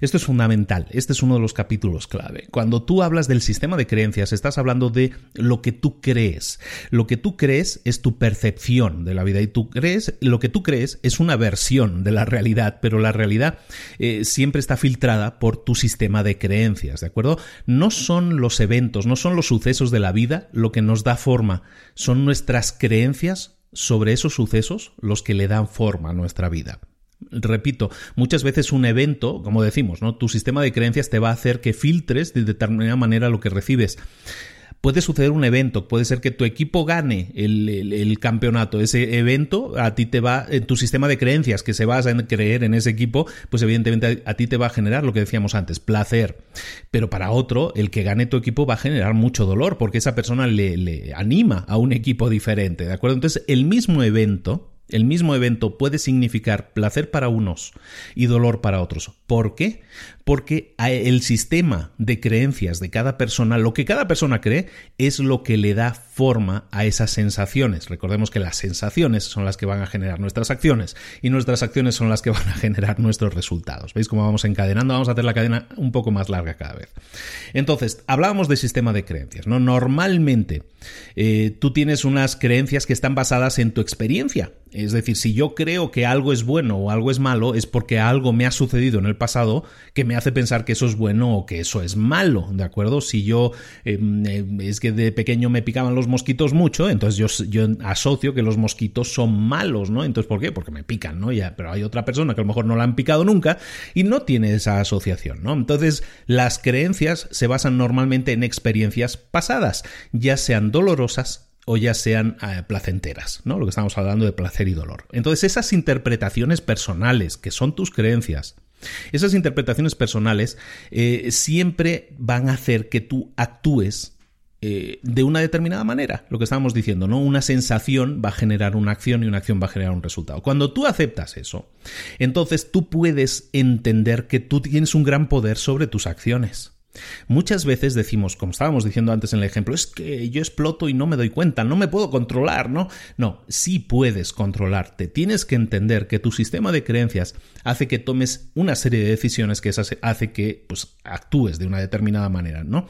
Esto es fundamental, este es uno de los capítulos clave. Cuando tú hablas del sistema de creencias, estás hablando de lo que tú crees. Lo que tú crees es tu percepción de la vida y tú crees, lo que tú crees es una versión de la realidad, pero la realidad eh, siempre está filtrada por tu sistema de creencias, ¿de acuerdo? No son los eventos, no son los sucesos de la vida lo que nos da forma, son nuestras creencias sobre esos sucesos los que le dan forma a nuestra vida. Repito, muchas veces un evento, como decimos, ¿no? Tu sistema de creencias te va a hacer que filtres de determinada manera lo que recibes. puede suceder un evento, puede ser que tu equipo gane el, campeonato, ese evento a ti te va, en tu sistema de creencias que se basa en creer en ese equipo, pues evidentemente a, ti te va a generar lo que decíamos antes, placer. Pero para otro, el que gane tu equipo va a generar mucho dolor porque esa persona le, le anima a un equipo diferente, ¿de acuerdo? Entonces, el mismo evento el mismo evento puede significar placer para unos y dolor para otros. ¿Por qué? Porque el sistema de creencias de cada persona, lo que cada persona cree, es lo que le da forma a esas sensaciones. Recordemos que las sensaciones son las que van a generar nuestras acciones y nuestras acciones son las que van a generar nuestros resultados. ¿Veis cómo vamos encadenando? Vamos a hacer la cadena un poco más larga cada vez. Entonces, hablábamos de sistema de creencias. ¿no? Normalmente eh, tú tienes unas creencias que están basadas en tu experiencia. Es decir, si yo creo que algo es bueno o algo es malo, es porque algo me ha sucedido en el pasado que me hace pensar que eso es bueno o que eso es malo, ¿de acuerdo? Si yo em, em, es que de pequeño me picaban los mosquitos mucho, entonces yo, yo asocio que los mosquitos son malos, ¿no? Entonces, ¿por qué? Porque me pican, ¿no? Ya, pero hay otra persona que a lo mejor no la han picado nunca y no tiene esa asociación, ¿no? Entonces, las creencias se basan normalmente en experiencias pasadas, ya sean dolorosas o ya sean eh, placenteras, ¿no? Lo que estamos hablando de placer y dolor. Entonces, esas interpretaciones personales, que son tus creencias, esas interpretaciones personales eh, siempre van a hacer que tú actúes eh, de una determinada manera, lo que estábamos diciendo, ¿no? Una sensación va a generar una acción y una acción va a generar un resultado. Cuando tú aceptas eso, entonces tú puedes entender que tú tienes un gran poder sobre tus acciones. Muchas veces decimos, como estábamos diciendo antes en el ejemplo, es que yo exploto y no me doy cuenta, no me puedo controlar, ¿no? No, sí puedes controlarte. Tienes que entender que tu sistema de creencias hace que tomes una serie de decisiones que hace que pues, actúes de una determinada manera, ¿no?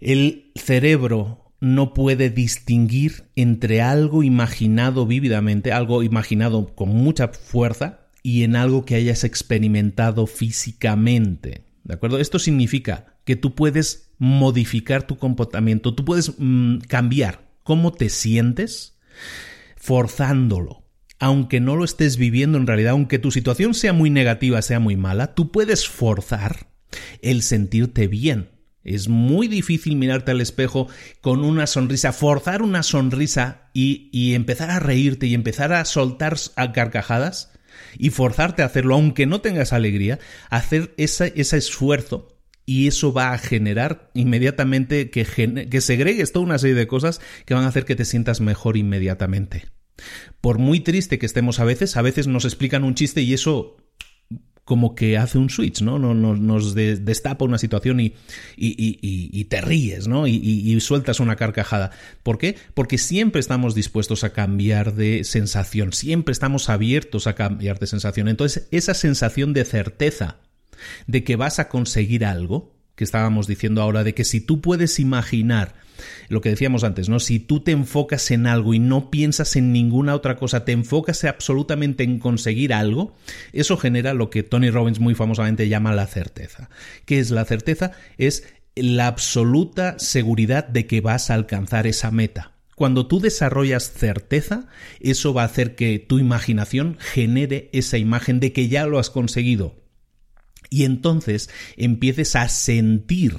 El cerebro no puede distinguir entre algo imaginado vívidamente, algo imaginado con mucha fuerza, y en algo que hayas experimentado físicamente. ¿De acuerdo? Esto significa que tú puedes modificar tu comportamiento, tú puedes mm, cambiar cómo te sientes forzándolo. Aunque no lo estés viviendo en realidad, aunque tu situación sea muy negativa, sea muy mala, tú puedes forzar el sentirte bien. Es muy difícil mirarte al espejo con una sonrisa, forzar una sonrisa y, y empezar a reírte y empezar a soltar a carcajadas y forzarte a hacerlo, aunque no tengas alegría, hacer ese, esfuerzo y eso va a generar inmediatamente que, que segregues toda una serie de cosas que van a hacer que te sientas mejor inmediatamente. Por muy triste que estemos a veces, a veces nos explican un chiste y eso como que hace un switch, ¿no? Nos, nos destapa una situación y, y, te ríes, ¿no? Y, sueltas una carcajada. ¿Por qué? Porque siempre estamos dispuestos a cambiar de sensación, siempre estamos abiertos a cambiar de sensación. Entonces, esa sensación de certeza de que vas a conseguir algo, que estábamos diciendo ahora, de que si tú puedes imaginar lo que decíamos antes, ¿no? Si tú te enfocas en algo y no piensas en ninguna otra cosa, te enfocas absolutamente en conseguir algo, eso genera lo que Tony Robbins muy famosamente llama la certeza. ¿Qué es la certeza? Es la absoluta seguridad de que vas a alcanzar esa meta. Cuando tú desarrollas certeza, eso va a hacer que tu imaginación genere esa imagen de que ya lo has conseguido. Y entonces empieces a sentir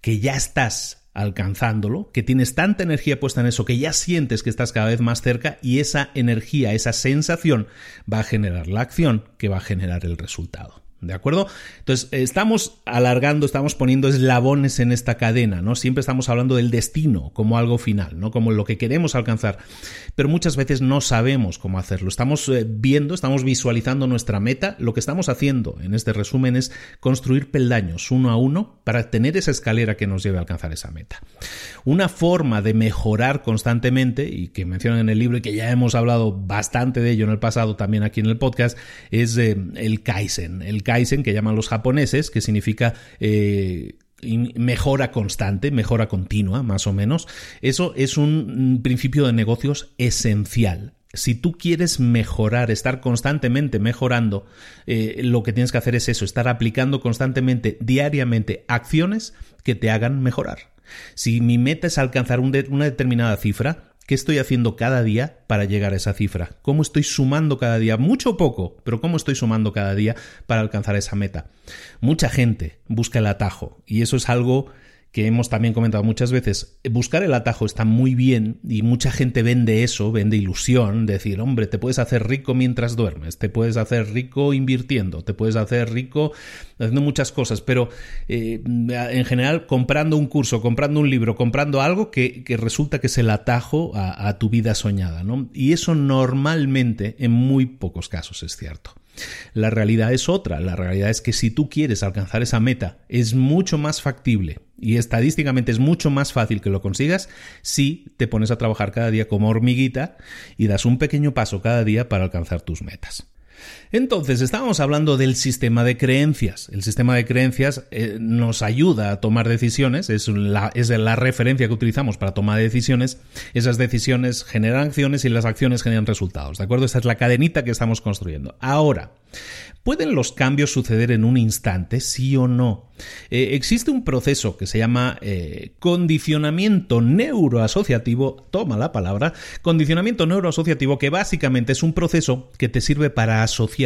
que ya estás alcanzándolo, que tienes tanta energía puesta en eso que ya sientes que estás cada vez más cerca y esa energía, esa sensación va a generar la acción que va a generar el resultado. ¿De acuerdo? Entonces, estamos alargando, estamos poniendo eslabones en esta cadena, ¿no? Siempre estamos hablando del destino como algo final, ¿no? Como lo que queremos alcanzar. Pero muchas veces no sabemos cómo hacerlo. Estamos eh, viendo, estamos visualizando nuestra meta. Lo que estamos haciendo en este resumen es construir peldaños uno a uno para tener esa escalera que nos lleve a alcanzar esa meta. Una forma de mejorar constantemente, y que mencionan en el libro y que ya hemos hablado bastante de ello en el pasado también aquí en el podcast, es eh, el Kaizen. El Kaizen que llaman los japoneses, que significa eh, mejora constante, mejora continua, más o menos. Eso es un principio de negocios esencial. Si tú quieres mejorar, estar constantemente mejorando, eh, lo que tienes que hacer es eso, estar aplicando constantemente, diariamente, acciones que te hagan mejorar. Si mi meta es alcanzar una determinada cifra, ¿Qué estoy haciendo cada día para llegar a esa cifra? ¿Cómo estoy sumando cada día? Mucho o poco, pero ¿cómo estoy sumando cada día para alcanzar esa meta? Mucha gente busca el atajo y eso es algo que hemos también comentado muchas veces, buscar el atajo está muy bien y mucha gente vende eso, vende ilusión, decir, hombre, te puedes hacer rico mientras duermes, te puedes hacer rico invirtiendo, te puedes hacer rico haciendo muchas cosas, pero eh, en general comprando un curso, comprando un libro, comprando algo que, resulta que es el atajo a, a tu vida soñada, ¿no? Y eso normalmente en muy pocos casos es cierto. La realidad es otra, la realidad es que si tú quieres alcanzar esa meta, es mucho más factible y estadísticamente es mucho más fácil que lo consigas si te pones a trabajar cada día como hormiguita y das un pequeño paso cada día para alcanzar tus metas. Entonces, estábamos hablando del sistema de creencias. El sistema de creencias eh, nos ayuda a tomar decisiones, es la, referencia que utilizamos para tomar decisiones. Esas decisiones generan acciones y las acciones generan resultados. ¿De acuerdo? Esta es la cadenita que estamos construyendo. Ahora, ¿Pueden los cambios suceder en un instante, sí o no? Eh, existe un proceso que se llama eh, condicionamiento neuroasociativo, toma la palabra, condicionamiento neuroasociativo que básicamente es un proceso que te sirve para asociar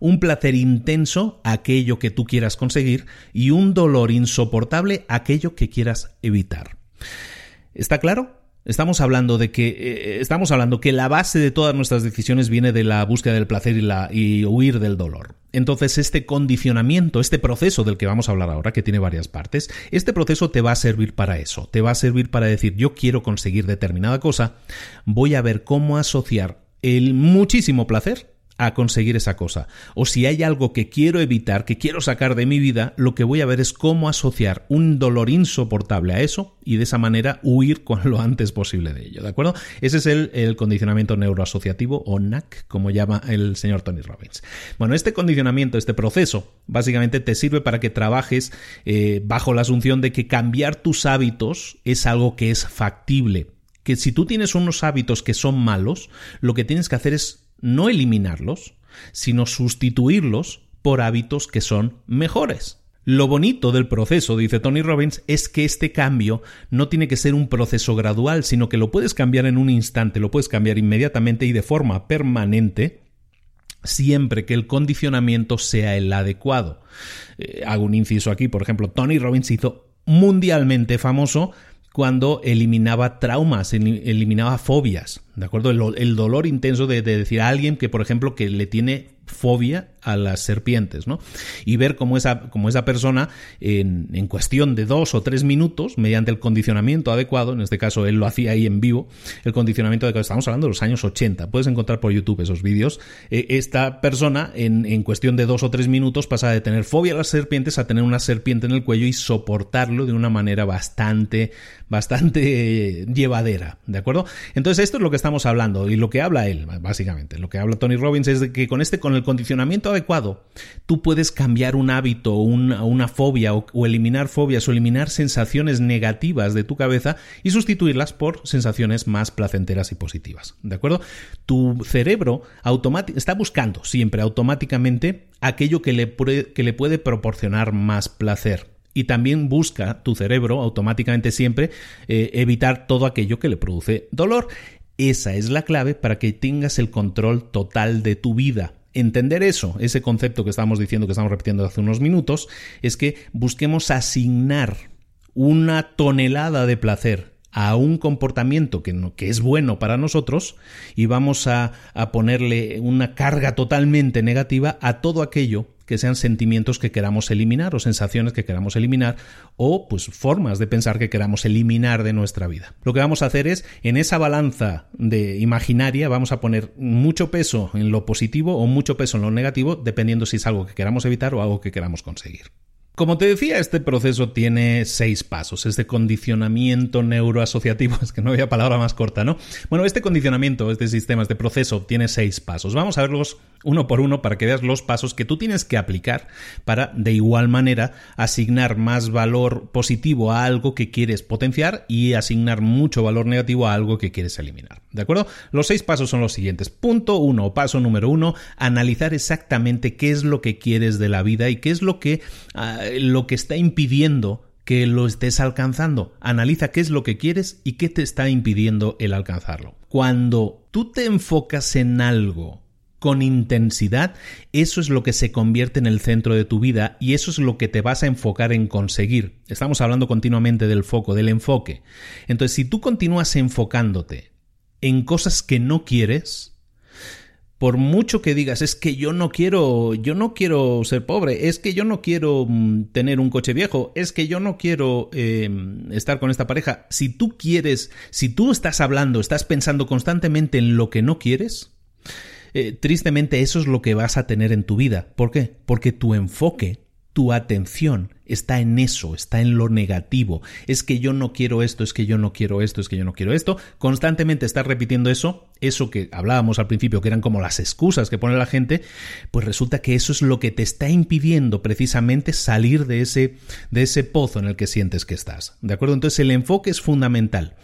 un placer intenso a aquello que tú quieras conseguir y un dolor insoportable a aquello que quieras evitar. ¿Está claro? Estamos hablando de que eh, estamos hablando que la base de todas nuestras decisiones viene de la búsqueda del placer y, la, y huir del dolor. Entonces, este condicionamiento, este proceso del que vamos a hablar ahora, que tiene varias partes, este proceso te va a servir para eso, te va a servir para decir yo quiero conseguir determinada cosa, voy a ver cómo asociar el muchísimo placer a conseguir esa cosa. O si hay algo que quiero evitar, que quiero sacar de mi vida, lo que voy a ver es cómo asociar un dolor insoportable a eso y de esa manera huir con lo antes posible de ello. ¿De acuerdo? Ese es el, condicionamiento neuroasociativo o NAC, como llama el señor Tony Robbins. Bueno, este condicionamiento, este proceso, básicamente te sirve para que trabajes eh, bajo la asunción de que cambiar tus hábitos es algo que es factible. Que si tú tienes unos hábitos que son malos, lo que tienes que hacer es no eliminarlos, sino sustituirlos por hábitos que son mejores. Lo bonito del proceso, dice Tony Robbins, es que este cambio no tiene que ser un proceso gradual, sino que lo puedes cambiar en un instante, lo puedes cambiar inmediatamente y de forma permanente, siempre que el condicionamiento sea el adecuado. Eh, hago un inciso aquí, por ejemplo, Tony Robbins hizo mundialmente famoso cuando eliminaba traumas, eliminaba fobias, ¿de acuerdo? El, dolor intenso de, de, decir a alguien que, por ejemplo, que le tiene fobia a las serpientes, ¿no? Y ver cómo esa, esa persona, en, en, cuestión de dos o tres minutos, mediante el condicionamiento adecuado, en este caso él lo hacía ahí en vivo, el condicionamiento adecuado, estamos hablando de los años 80, puedes encontrar por YouTube esos vídeos, eh, esta persona en, en, cuestión de dos o tres minutos pasa de tener fobia a las serpientes a tener una serpiente en el cuello y soportarlo de una manera bastante, bastante llevadera, ¿de acuerdo? Entonces esto es lo que estamos hablando y lo que habla él, básicamente, lo que habla Tony Robbins es de que con este, con el condicionamiento adecuado, tú puedes cambiar un hábito, una, fobia o, eliminar fobias o eliminar sensaciones negativas de tu cabeza y sustituirlas por sensaciones más placenteras y positivas. ¿De acuerdo? Tu cerebro está buscando siempre automáticamente aquello que le, que le puede proporcionar más placer y también busca tu cerebro automáticamente siempre eh, evitar todo aquello que le produce dolor. Esa es la clave para que tengas el control total de tu vida. Entender eso, ese concepto que estamos diciendo, que estamos repitiendo hace unos minutos, es que busquemos asignar una tonelada de placer a un comportamiento que, no, que es bueno para nosotros y vamos a, a ponerle una carga totalmente negativa a todo aquello que sean sentimientos que queramos eliminar o sensaciones que queramos eliminar o pues formas de pensar que queramos eliminar de nuestra vida. Lo que vamos a hacer es en esa balanza de imaginaria vamos a poner mucho peso en lo positivo o mucho peso en lo negativo dependiendo si es algo que queramos evitar o algo que queramos conseguir. Como te decía, este proceso tiene seis pasos, este condicionamiento neuroasociativo, <laughs> es que no había palabra más corta, ¿no? Bueno, este condicionamiento, este sistema, este proceso tiene seis pasos. Vamos a verlos uno por uno para que veas los pasos que tú tienes que aplicar para, de igual manera, asignar más valor positivo a algo que quieres potenciar y asignar mucho valor negativo a algo que quieres eliminar. ¿De acuerdo? Los seis pasos son los siguientes. Punto uno, paso número uno, analizar exactamente qué es lo que quieres de la vida y qué es lo que... Ah, lo que está impidiendo que lo estés alcanzando. Analiza qué es lo que quieres y qué te está impidiendo el alcanzarlo. Cuando tú te enfocas en algo con intensidad, eso es lo que se convierte en el centro de tu vida y eso es lo que te vas a enfocar en conseguir. Estamos hablando continuamente del foco, del enfoque. Entonces, si tú continúas enfocándote en cosas que no quieres, por mucho que digas, es que yo no quiero, yo no quiero ser pobre, es que yo no quiero mm, tener un coche viejo, es que yo no quiero em, estar con esta pareja. Si tú quieres, si tú estás hablando, estás pensando constantemente en lo que no quieres, eh, tristemente eso es lo que vas a tener en tu vida. ¿Por qué? Porque tu enfoque, tu atención está en eso, está en lo negativo. Es que yo no quiero esto, es que yo no quiero esto, es que yo no quiero esto. Constantemente estás repitiendo eso, eso que hablábamos al principio, que eran como las excusas que pone la gente, pues resulta que eso es lo que te está impidiendo precisamente salir de ese, de ese pozo en el que sientes que estás. ¿De acuerdo? Entonces el enfoque es fundamental.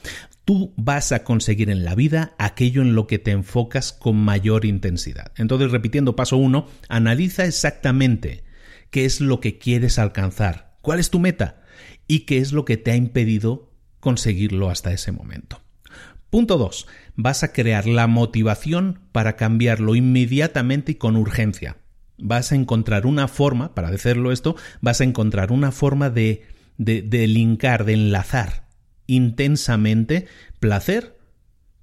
Tú vas a conseguir en la vida aquello en lo que te enfocas con mayor intensidad. Entonces, repitiendo paso uno, analiza exactamente qué es lo que quieres alcanzar, cuál es tu meta y qué es lo que te ha impedido conseguirlo hasta ese momento. Punto 2. Vas a crear la motivación para cambiarlo inmediatamente y con urgencia. Vas a encontrar una forma, para hacerlo esto, vas a encontrar una forma de, de, de linkar, de enlazar intensamente placer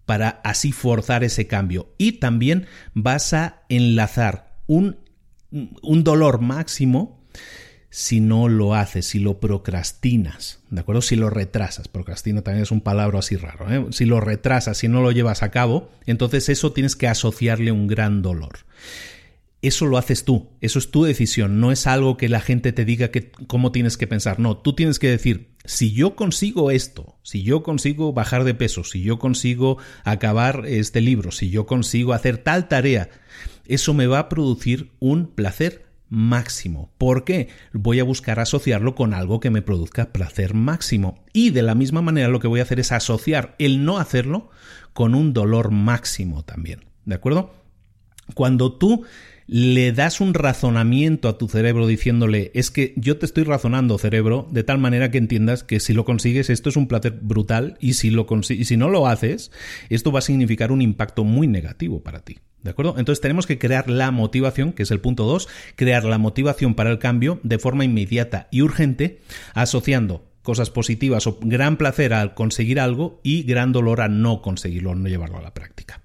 para así forzar ese cambio. Y también vas a enlazar un un dolor máximo si no lo haces, si lo procrastinas, ¿de acuerdo? Si lo retrasas, procrastina también es un palabra así raro, ¿eh? si lo retrasas, si no lo llevas a cabo, entonces eso tienes que asociarle un gran dolor. Eso lo haces tú, eso es tu decisión, no es algo que la gente te diga que, cómo tienes que pensar, no, tú tienes que decir, si yo consigo esto, si yo consigo bajar de peso, si yo consigo acabar este libro, si yo consigo hacer tal tarea, eso me va a producir un placer máximo. ¿Por qué? Voy a buscar asociarlo con algo que me produzca placer máximo. Y de la misma manera lo que voy a hacer es asociar el no hacerlo con un dolor máximo también. ¿De acuerdo? Cuando tú le das un razonamiento a tu cerebro diciéndole, es que yo te estoy razonando, cerebro, de tal manera que entiendas que si lo consigues esto es un placer brutal y si, lo y si no lo haces, esto va a significar un impacto muy negativo para ti. ¿De acuerdo? Entonces tenemos que crear la motivación, que es el punto 2, crear la motivación para el cambio de forma inmediata y urgente, asociando cosas positivas o gran placer al conseguir algo y gran dolor a no conseguirlo, no llevarlo a la práctica.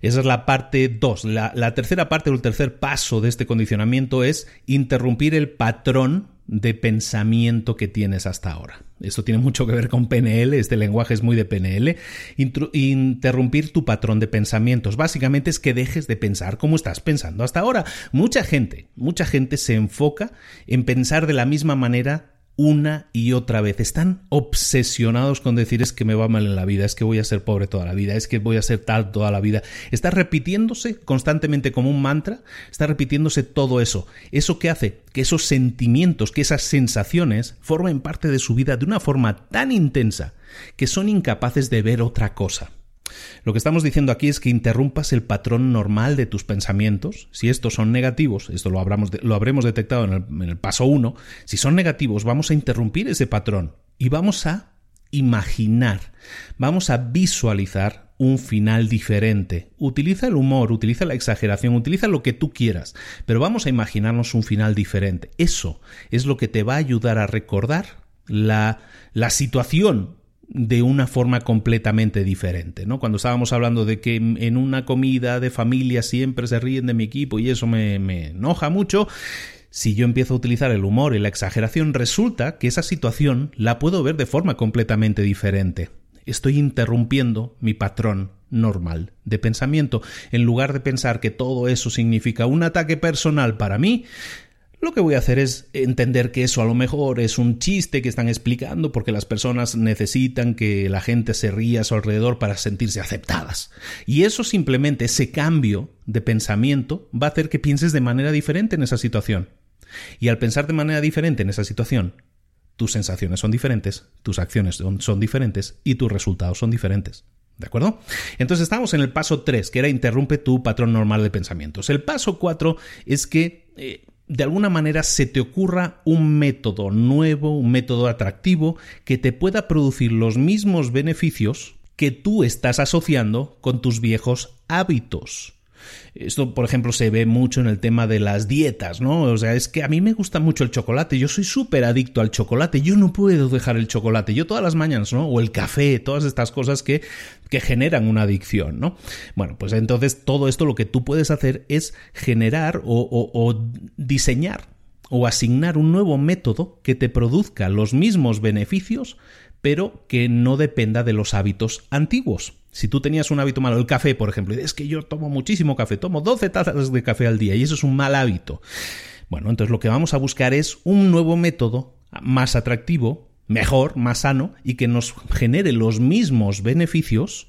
Esa es la parte 2. La, tercera parte o el tercer paso de este condicionamiento es interrumpir el patrón de pensamiento que tienes hasta ahora. Esto tiene mucho que ver con PNL, este lenguaje es muy de PNL. interrumpir tu patrón de pensamientos. Básicamente es que dejes de pensar como estás pensando hasta ahora. Mucha gente, mucha gente se enfoca en pensar de la misma manera una y otra vez. Están obsesionados con decir es que me va mal en la vida, es que voy a ser pobre toda la vida, es que voy a ser tal toda la vida. Está repitiéndose constantemente como un mantra, está repitiéndose todo eso. ¿Eso que hace? Que esos sentimientos, que esas sensaciones formen parte de su vida de una forma tan intensa que son incapaces de ver otra cosa. Lo que estamos diciendo aquí es que interrumpas el patrón normal de tus pensamientos. Si estos son negativos, esto lo, lo habremos detectado en el, en el paso 1, si son negativos vamos a interrumpir ese patrón y vamos a imaginar, vamos a visualizar un final diferente. Utiliza el humor, utiliza la exageración, utiliza lo que tú quieras, pero vamos a imaginarnos un final diferente. Eso es lo que te va a ayudar a recordar la, la situación de una forma completamente diferente, ¿no? Cuando estábamos hablando de que en una comida de familia siempre se ríen de mi equipo y eso me, me enoja mucho, si yo empiezo a utilizar el humor y la exageración, resulta que esa situación la puedo ver de forma completamente diferente. Estoy interrumpiendo mi patrón normal de pensamiento. En lugar de pensar que todo eso significa un ataque personal para mí, lo que voy a hacer es entender que eso a lo mejor es un chiste que están explicando porque las personas necesitan que la gente se ría a su alrededor para sentirse aceptadas. Y eso simplemente, ese cambio de pensamiento, va a hacer que pienses de manera diferente en esa situación. Y al pensar de manera diferente en esa situación, tus sensaciones son diferentes, tus acciones son, diferentes y tus resultados son diferentes. ¿De acuerdo? Entonces estamos en el paso 3, que era interrumpe tu patrón normal de pensamientos. El paso 4 es que eh, de alguna manera se te ocurra un método nuevo, un método atractivo que te pueda producir los mismos beneficios que tú estás asociando con tus viejos hábitos. Esto, por ejemplo, se ve mucho en el tema de las dietas, ¿no? O sea, es que a mí me gusta mucho el chocolate, yo soy súper adicto al chocolate, yo no puedo dejar el chocolate, yo todas las mañanas, ¿no? O el café, todas estas cosas que, que generan una adicción, ¿no? Bueno, pues entonces todo esto lo que tú puedes hacer es generar o, o diseñar o asignar un nuevo método que te produzca los mismos beneficios, pero que no dependa de los hábitos antiguos. Si tú tenías un hábito malo, el café, por ejemplo, y es que yo tomo muchísimo café, tomo 12 tazas de café al día y eso es un mal hábito. Bueno, entonces lo que vamos a buscar es un nuevo método más atractivo, mejor, más sano y que nos genere los mismos beneficios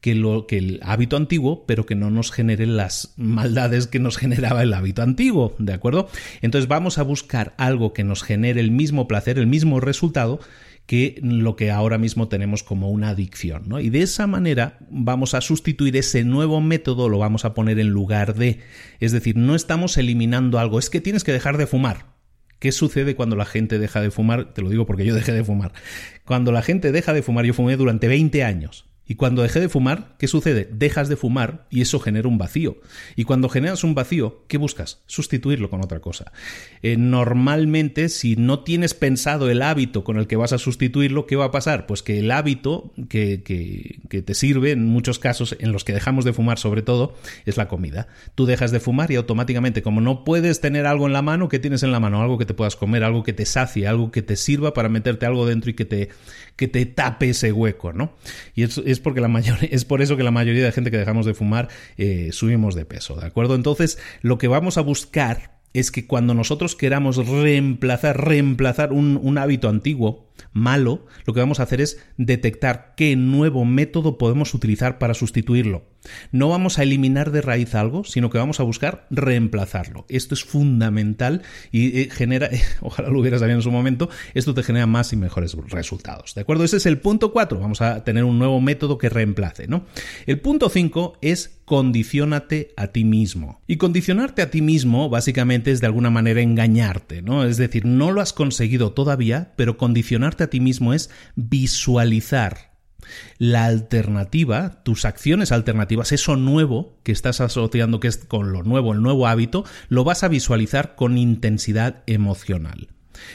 que, lo, que el hábito antiguo, pero que no nos genere las maldades que nos <laughs> generaba el hábito antiguo, ¿de acuerdo? Entonces vamos a buscar algo que nos genere el mismo placer, el mismo resultado que lo que ahora mismo tenemos como una adicción. ¿no? Y de esa manera vamos a sustituir ese nuevo método, lo vamos a poner en lugar de. Es decir, no estamos eliminando algo, es que tienes que dejar de fumar. ¿Qué sucede cuando la gente deja de fumar? Te lo digo porque yo dejé de fumar. Cuando la gente deja de fumar, yo fumé durante 20 años. Y cuando dejé de fumar, ¿qué sucede? Dejas de fumar y eso genera un vacío. Y cuando generas un vacío, ¿qué buscas? Sustituirlo con otra cosa. Eh, normalmente, si no tienes pensado el hábito con el que vas a sustituirlo, ¿qué va a pasar? Pues que el hábito que, que, te sirve, en muchos casos, en los que dejamos de fumar sobre todo, es la comida. Tú dejas de fumar y automáticamente, como no puedes tener algo en la mano, ¿qué tienes en la mano? Algo que te puedas comer, algo que te sacie, algo que te sirva para meterte algo dentro y que te, que te tape ese hueco, ¿no? Y eso es porque la mayoría, <laughs> es por eso que la mayoría de gente que dejamos de fumar eh, subimos de peso, ¿de acuerdo? Entonces, lo que vamos a buscar es que cuando nosotros queramos reemplazar, reemplazar un, un, hábito antiguo, malo, lo que vamos a hacer es detectar qué nuevo método podemos utilizar para sustituirlo. No vamos a eliminar de raíz algo, sino que vamos a buscar reemplazarlo. Esto es fundamental y eh, genera, <laughs> ojalá lo hubieras sabido en su momento, esto te genera más y mejores resultados. ¿De acuerdo? Ese es el punto 4. Vamos a tener un nuevo método que reemplace, ¿no? El punto 5 es condicionate a ti mismo. Y condicionarte a ti mismo básicamente es de alguna manera engañarte, ¿no? Es decir, no lo has conseguido todavía, pero condicionarte a ti mismo es visualizar la alternativa, tus acciones alternativas, eso nuevo que estás asociando que es con lo nuevo, el nuevo hábito, lo vas a visualizar con intensidad emocional.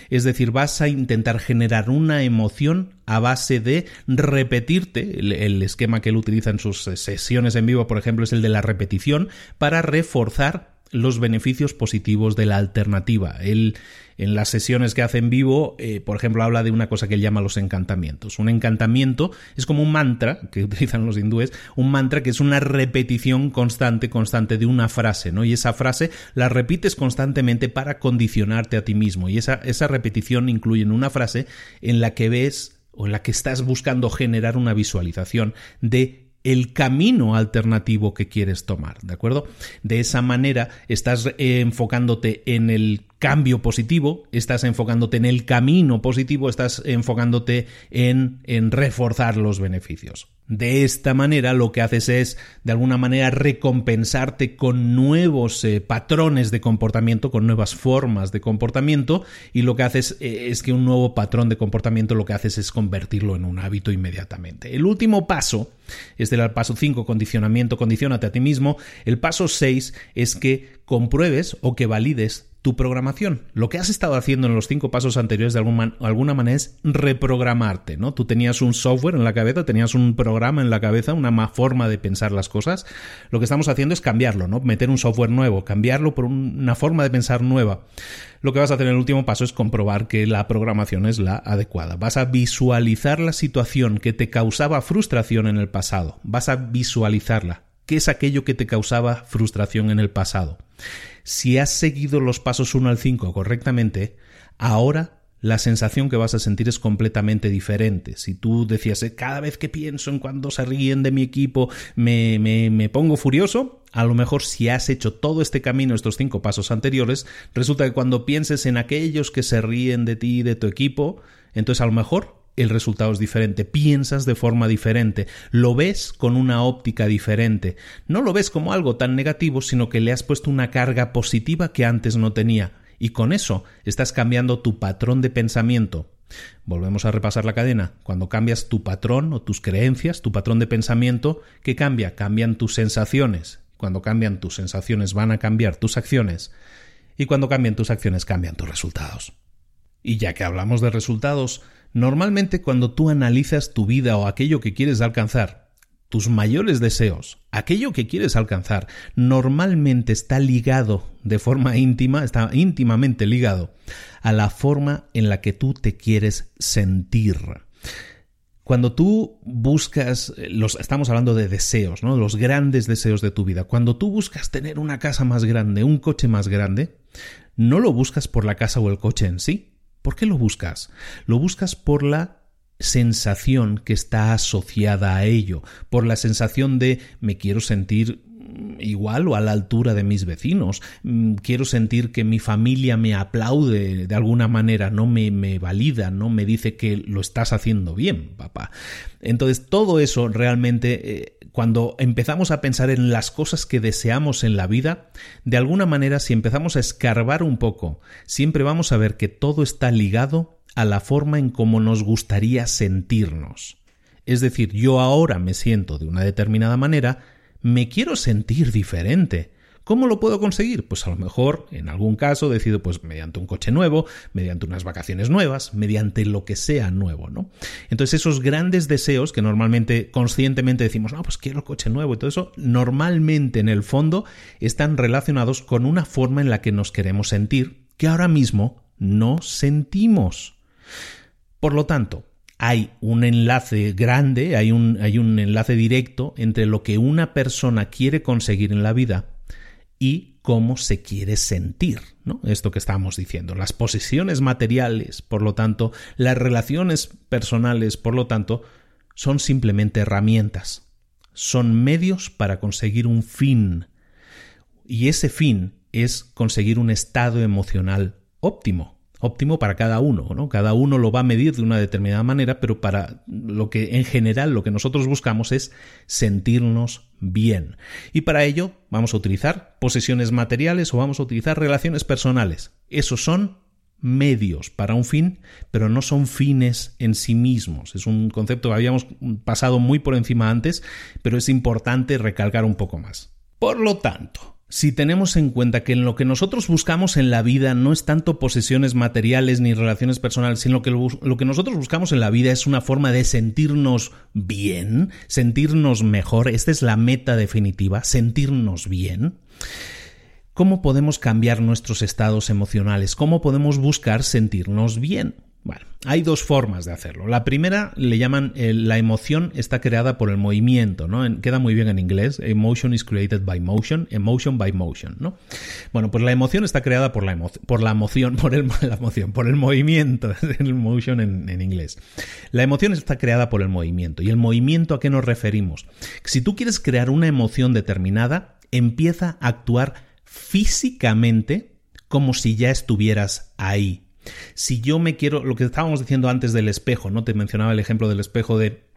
Es decir, vas a intentar generar una emoción a base de repetirte, el, esquema que él utiliza en sus sesiones en vivo, por ejemplo, es el de la repetición, para reforzar los beneficios positivos de la alternativa. Él, en las sesiones que hace en vivo, eh, por ejemplo, habla de una cosa que él llama los encantamientos. Un encantamiento es como un mantra <laughs> que utilizan los hindúes, un mantra que es una repetición constante, constante de una frase, ¿no? Y esa frase la repites constantemente para condicionarte a ti mismo. Y esa, esa repetición incluye una frase en la que ves o en la que estás buscando generar una visualización de el camino alternativo que quieres tomar, ¿de acuerdo? De esa manera estás enfocándote en el cambio positivo, estás enfocándote en el camino positivo, estás enfocándote en, en reforzar los beneficios. De esta manera lo que haces es, de alguna manera, recompensarte con nuevos eh, patrones de comportamiento, con nuevas formas de comportamiento, y lo que haces eh, es que un nuevo patrón de comportamiento lo que haces es convertirlo en un hábito inmediatamente. El último paso, este era el paso 5, condicionamiento, condicionate a ti mismo. El paso 6 es que compruebes o que valides tu programación. Lo que has estado haciendo en los cinco pasos anteriores de alguna manera es reprogramarte, ¿no? Tú tenías un software en la cabeza, tenías un programa en la cabeza, una forma de pensar las cosas. Lo que estamos haciendo es cambiarlo, ¿no? Meter un software nuevo, cambiarlo por una forma de pensar nueva. Lo que vas a hacer en el último paso es comprobar que la programación es la adecuada. Vas a visualizar la situación que te causaba frustración en el pasado. Vas a visualizarla. ¿Qué es aquello que te causaba frustración en el pasado? Si has seguido los pasos 1 al 5 correctamente, ahora la sensación que vas a sentir es completamente diferente. Si tú decías, eh, cada vez que pienso en cuando se ríen de mi equipo, me, me, me, pongo furioso, a lo mejor si has hecho todo este camino, estos cinco pasos anteriores, resulta que cuando pienses en aquellos que se ríen de ti y de tu equipo, entonces a lo mejor el resultado es diferente, piensas de forma diferente, lo ves con una óptica diferente, no lo ves como algo tan negativo, sino que le has puesto una carga positiva que antes no tenía, y con eso estás cambiando tu patrón de pensamiento. Volvemos a repasar la cadena. Cuando cambias tu patrón o tus creencias, tu patrón de pensamiento, ¿qué cambia? Cambian tus sensaciones. Cuando cambian tus sensaciones van a cambiar tus acciones y cuando cambian tus acciones cambian tus resultados. Y ya que hablamos de resultados, normalmente cuando tú analizas tu vida o aquello que quieres alcanzar, tus mayores deseos, aquello que quieres alcanzar, normalmente está ligado de forma íntima, está íntimamente ligado a la forma en la que tú te quieres sentir. Cuando tú buscas, eh, los, estamos hablando de deseos, ¿no? Los grandes deseos de tu vida. Cuando tú buscas tener una casa más grande, un coche más grande, no lo buscas por la casa o el coche en sí. ¿Por qué lo buscas? Lo buscas por la sensación que está asociada a ello, por la sensación de me quiero sentir igual o a la altura de mis vecinos. Mm, quiero sentir que mi familia me aplaude de alguna manera, no me, me valida, no me dice que lo estás haciendo bien, papá. Entonces, todo eso realmente, eh, cuando empezamos a pensar en las cosas que deseamos en la vida, de alguna manera, si empezamos a escarbar un poco, siempre vamos a ver que todo está ligado a la forma en cómo nos gustaría sentirnos. Es decir, yo ahora me siento de una determinada manera, me quiero sentir diferente. ¿Cómo lo puedo conseguir? Pues a lo mejor, en algún caso, decido pues mediante un coche nuevo, mediante unas vacaciones nuevas, mediante lo que sea nuevo, ¿no? Entonces esos grandes deseos que normalmente conscientemente decimos, no, pues quiero coche nuevo y todo eso, normalmente en el fondo están relacionados con una forma en la que nos queremos sentir que ahora mismo no sentimos. Por lo tanto, hay un enlace grande, hay un, hay un enlace directo entre lo que una persona quiere conseguir en la vida y cómo se quiere sentir, ¿no? Esto que estábamos diciendo. Las posiciones materiales, por lo tanto, las relaciones personales, por lo tanto, son simplemente herramientas. Son medios para conseguir un fin. Y ese fin es conseguir un estado emocional óptimo óptimo para cada uno, ¿no? Cada uno lo va a medir de una determinada manera, pero para lo que en general lo que nosotros buscamos es sentirnos bien. Y para ello vamos a utilizar posesiones materiales o vamos a utilizar relaciones personales. Esos son medios para un fin, pero no son fines en sí mismos. Es un concepto que habíamos pasado muy por encima antes, pero es importante recalcar un poco más. Por lo tanto, si tenemos en cuenta que en lo que nosotros buscamos en la vida no es tanto posesiones materiales ni relaciones personales, sino que lo, que nosotros buscamos en la vida es una forma de sentirnos bien, sentirnos mejor, esta es la meta definitiva, sentirnos bien. ¿Cómo podemos cambiar nuestros estados emocionales? ¿Cómo podemos buscar sentirnos bien? Bueno, hay dos formas de hacerlo. La primera le llaman eh, la emoción está creada por el movimiento, ¿no? queda muy bien en inglés. Emotion is created by motion, emotion by motion, ¿no? Bueno, pues la emoción está creada por la, por la emoción, <laughs> por el, la emoción, por el movimiento, <laughs> el motion en, en inglés. La emoción está creada por el movimiento. ¿Y el movimiento a qué nos referimos? Si tú quieres crear una emoción determinada, empieza a actuar físicamente como si ya estuvieras ahí si yo me quiero, lo que estábamos diciendo antes del espejo, ¿no? Te mencionaba el ejemplo del espejo de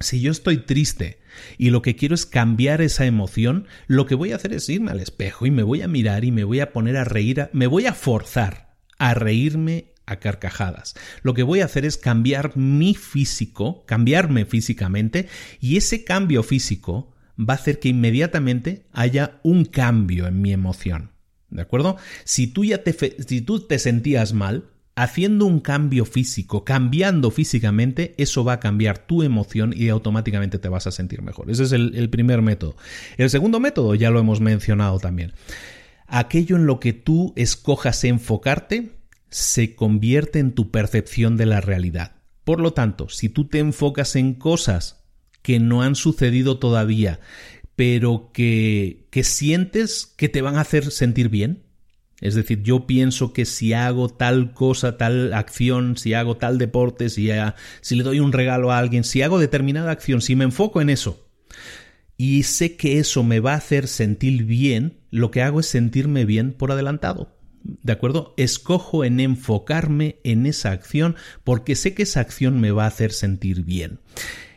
si yo estoy triste y lo que quiero es cambiar esa emoción, lo que voy a hacer es irme al espejo y me voy a mirar y me voy a poner a reír, me voy a forzar a reírme a carcajadas. Lo que voy a hacer es cambiar mi físico, cambiarme físicamente y ese cambio físico va a hacer que inmediatamente haya un cambio en mi emoción. ¿De acuerdo? Si tú ya te, si tú te sentías mal, haciendo un cambio físico, cambiando físicamente, eso va a cambiar tu emoción y automáticamente te vas a sentir mejor. Ese es el, el primer método. El segundo método ya lo hemos mencionado también. Aquello en lo que tú escojas enfocarte se convierte en tu percepción de la realidad. Por lo tanto, si tú te enfocas en cosas que no han sucedido todavía, pero que, que sientes que te van a hacer sentir bien. Es decir, yo pienso que si hago tal cosa, tal acción, si hago tal deporte, si, si le doy un regalo a alguien, si hago determinada acción, si me enfoco en eso y sé que eso me va a hacer sentir bien, lo que hago es sentirme bien por adelantado. ¿De acuerdo? Escojo en enfocarme en esa acción porque sé que esa acción me va a hacer sentir bien.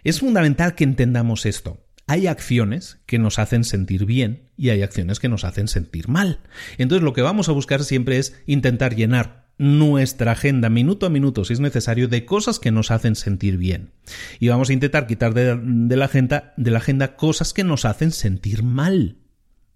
Es fundamental que entendamos esto hay acciones que nos hacen sentir bien y hay acciones que nos hacen sentir mal. Entonces lo que vamos a buscar siempre es intentar llenar nuestra agenda minuto a minuto, si es necesario, de cosas que nos hacen sentir bien. Y vamos a intentar quitar de, la, agenda, de la agenda cosas que nos hacen sentir mal.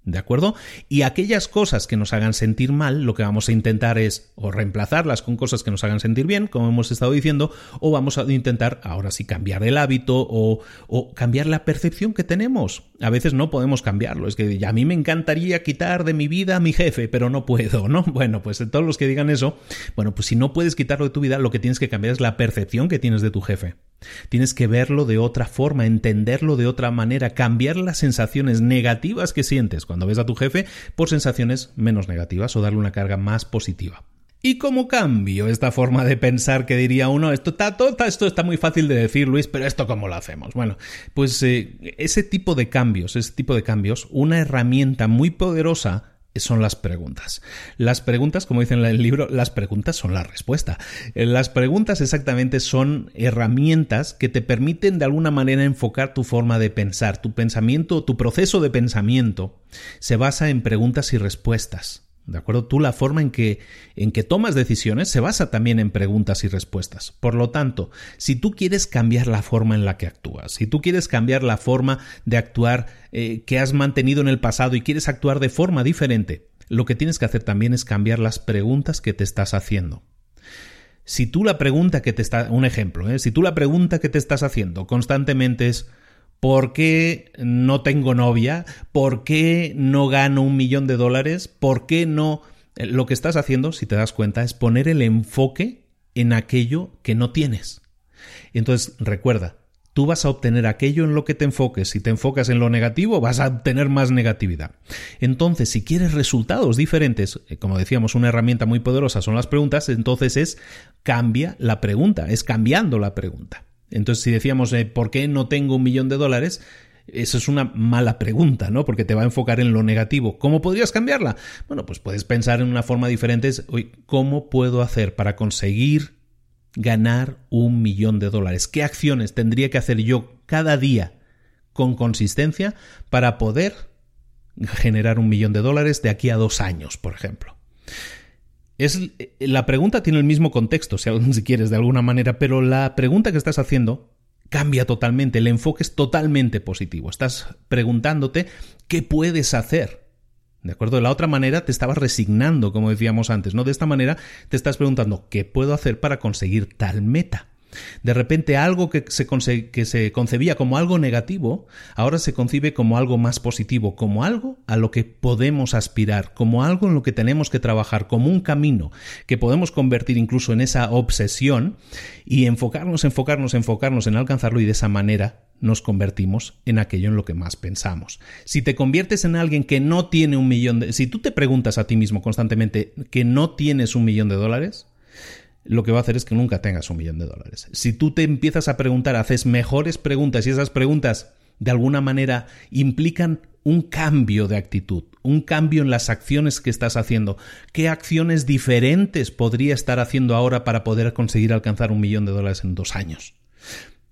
¿De acuerdo? Y aquellas cosas que nos hagan sentir mal, lo que vamos a intentar es o reemplazarlas con cosas que nos hagan sentir bien, como hemos estado diciendo, o vamos a intentar ahora sí cambiar el hábito o, o cambiar la percepción que tenemos. A veces no podemos cambiarlo. Es que a mí me encantaría quitar de mi vida a mi jefe, pero no puedo, ¿no? <laughs> Bueno, pues todos los que digan eso, bueno, pues si no puedes quitarlo de tu vida, lo que tienes que cambiar es la percepción que tienes de tu jefe. Tienes que verlo de otra forma, entenderlo de otra manera, cambiar las sensaciones negativas que sientes cuando ves a tu jefe por sensaciones menos negativas o darle una carga más positiva. ¿Y cómo cambio esta forma de pensar que diría uno? Esto está, todo, esto está muy fácil de decir, Luis, pero ¿esto cómo lo hacemos? Bueno, pues eh, ese tipo de cambios, ese tipo de cambios, una herramienta muy poderosa son las preguntas. Las preguntas, como dicen en el libro, las preguntas son la respuesta. Eh, las preguntas exactamente son herramientas que te permiten de alguna manera enfocar tu forma de pensar. Tu pensamiento, tu proceso de pensamiento se basa en preguntas y respuestas. ¿De acuerdo? Tú la forma en que, en que tomas decisiones se basa también en preguntas y respuestas. Por lo tanto, si tú quieres cambiar la forma en la que actúas, si tú quieres cambiar la forma de actuar eh, que has mantenido en el pasado y quieres actuar de forma diferente, lo que tienes que hacer también es cambiar las preguntas que te estás haciendo. Si tú la pregunta que te está, un ejemplo, ¿eh? si tú la pregunta que te estás haciendo constantemente es ¿Por qué no tengo novia? ¿Por qué no gano un millón de dólares? ¿Por qué no... Eh, lo que estás haciendo, si te das cuenta, es poner el enfoque en aquello que no tienes. Entonces, recuerda, tú vas a obtener aquello en lo que te enfoques. Si te enfocas en lo negativo, vas a obtener más negatividad. Entonces, si quieres resultados diferentes, eh, como decíamos, una herramienta muy poderosa son las preguntas, entonces es cambia la pregunta, es cambiando la pregunta. Entonces, si decíamos, eh, ¿por qué no tengo un millón de dólares? Eso es una mala pregunta, ¿no? Porque te va a enfocar en lo negativo. ¿Cómo podrías cambiarla? Bueno, pues puedes pensar en una forma diferente. ¿Cómo puedo hacer para conseguir ganar un millón de dólares? ¿Qué acciones tendría que hacer yo cada día con consistencia para poder generar un millón de dólares de aquí a dos años, por ejemplo? Es, la pregunta tiene el mismo contexto, <laughs> si quieres, de alguna manera, pero la pregunta que estás haciendo cambia totalmente, el enfoque es totalmente positivo. Estás preguntándote qué puedes hacer. ¿De acuerdo? De la otra manera te estabas resignando, como decíamos antes, ¿no? De esta manera te estás preguntando qué puedo hacer para conseguir tal meta. De repente algo que se, que se, concebía como algo negativo, ahora se concibe como algo más positivo, como algo a lo que podemos aspirar, como algo en lo que tenemos que trabajar, como un camino que podemos convertir incluso en esa obsesión y enfocarnos, enfocarnos, enfocarnos en alcanzarlo y de esa manera nos convertimos en aquello en lo que más pensamos. Si te conviertes en alguien que no tiene un millón de... Si tú te preguntas a ti mismo constantemente que no tienes un millón de dólares, lo que va a hacer es que nunca tengas un millón de dólares. Si tú te empiezas a preguntar, haces mejores preguntas y esas preguntas de alguna manera implican un cambio de actitud, un cambio en las acciones que estás haciendo. ¿Qué acciones diferentes podría estar haciendo ahora para poder conseguir alcanzar un millón de dólares en dos años?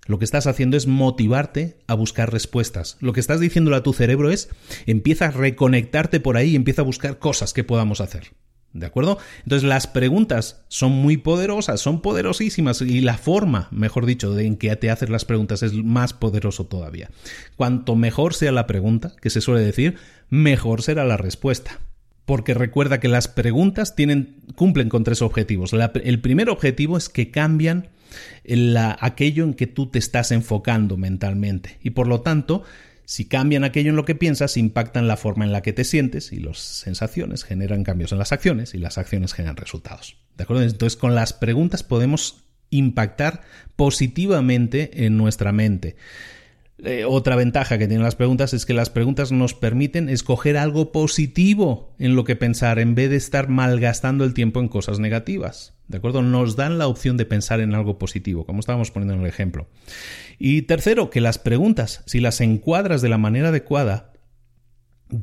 Lo que estás haciendo es motivarte a buscar respuestas. Lo que estás diciéndole a tu cerebro es empieza a reconectarte por ahí y empieza a buscar cosas que podamos hacer. ¿De acuerdo? Entonces las preguntas son muy poderosas, son poderosísimas y la forma, mejor dicho, en que te haces las preguntas es más poderoso todavía. Cuanto mejor sea la pregunta, que se suele decir, mejor será la respuesta. Porque recuerda que las preguntas tienen, cumplen con tres objetivos. el primer objetivo es que cambian aquello en que tú te estás enfocando mentalmente y por lo tanto si cambian aquello en lo que piensas, impactan la forma en la que te sientes y las sensaciones generan cambios en las acciones y las acciones generan resultados. ¿De acuerdo? Entonces, con las preguntas podemos impactar positivamente en nuestra mente. Eh, otra ventaja que tienen las preguntas es que las preguntas nos permiten escoger algo positivo en lo que pensar en vez de estar malgastando el tiempo en cosas negativas. ¿De acuerdo? Nos dan la opción de pensar en algo positivo, como estábamos poniendo en el ejemplo. Y tercero, que las preguntas, si las encuadras de la manera adecuada,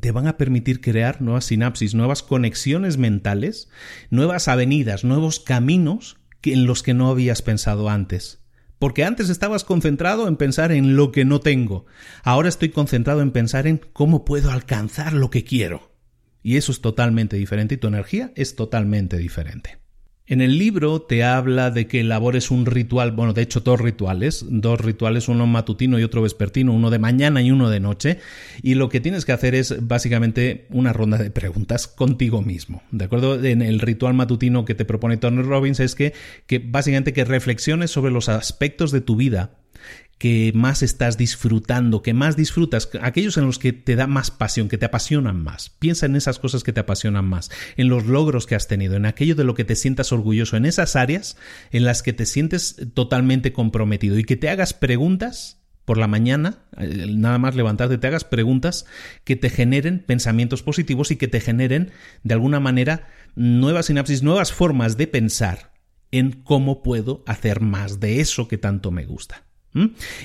te van a permitir crear nuevas sinapsis, nuevas conexiones mentales, nuevas avenidas, nuevos caminos en los que no habías pensado antes. Porque antes estabas concentrado en pensar en lo que no tengo. Ahora estoy concentrado en pensar en cómo puedo alcanzar lo que quiero. Y eso es totalmente diferente y tu energía es totalmente diferente. En el libro te habla de que elabores un ritual, bueno, de hecho dos rituales, dos rituales, uno matutino y otro vespertino, uno de mañana y uno de noche, y lo que tienes que hacer es básicamente una ronda de preguntas contigo mismo, ¿de acuerdo? En el ritual matutino que te propone Tony Robbins es que, que básicamente que reflexiones sobre los aspectos de tu vida que más estás disfrutando, que más disfrutas, aquellos en los que te da más pasión, que te apasionan más. Piensa en esas cosas que te apasionan más, en los logros que has tenido, en aquello de lo que te sientas orgulloso, en esas áreas en las que te sientes totalmente comprometido y que te hagas preguntas por la mañana, eh, nada más levantarte, te hagas preguntas que te generen pensamientos positivos y que te generen, de alguna manera, nuevas sinapsis, nuevas formas de pensar en cómo puedo hacer más de eso que tanto me gusta.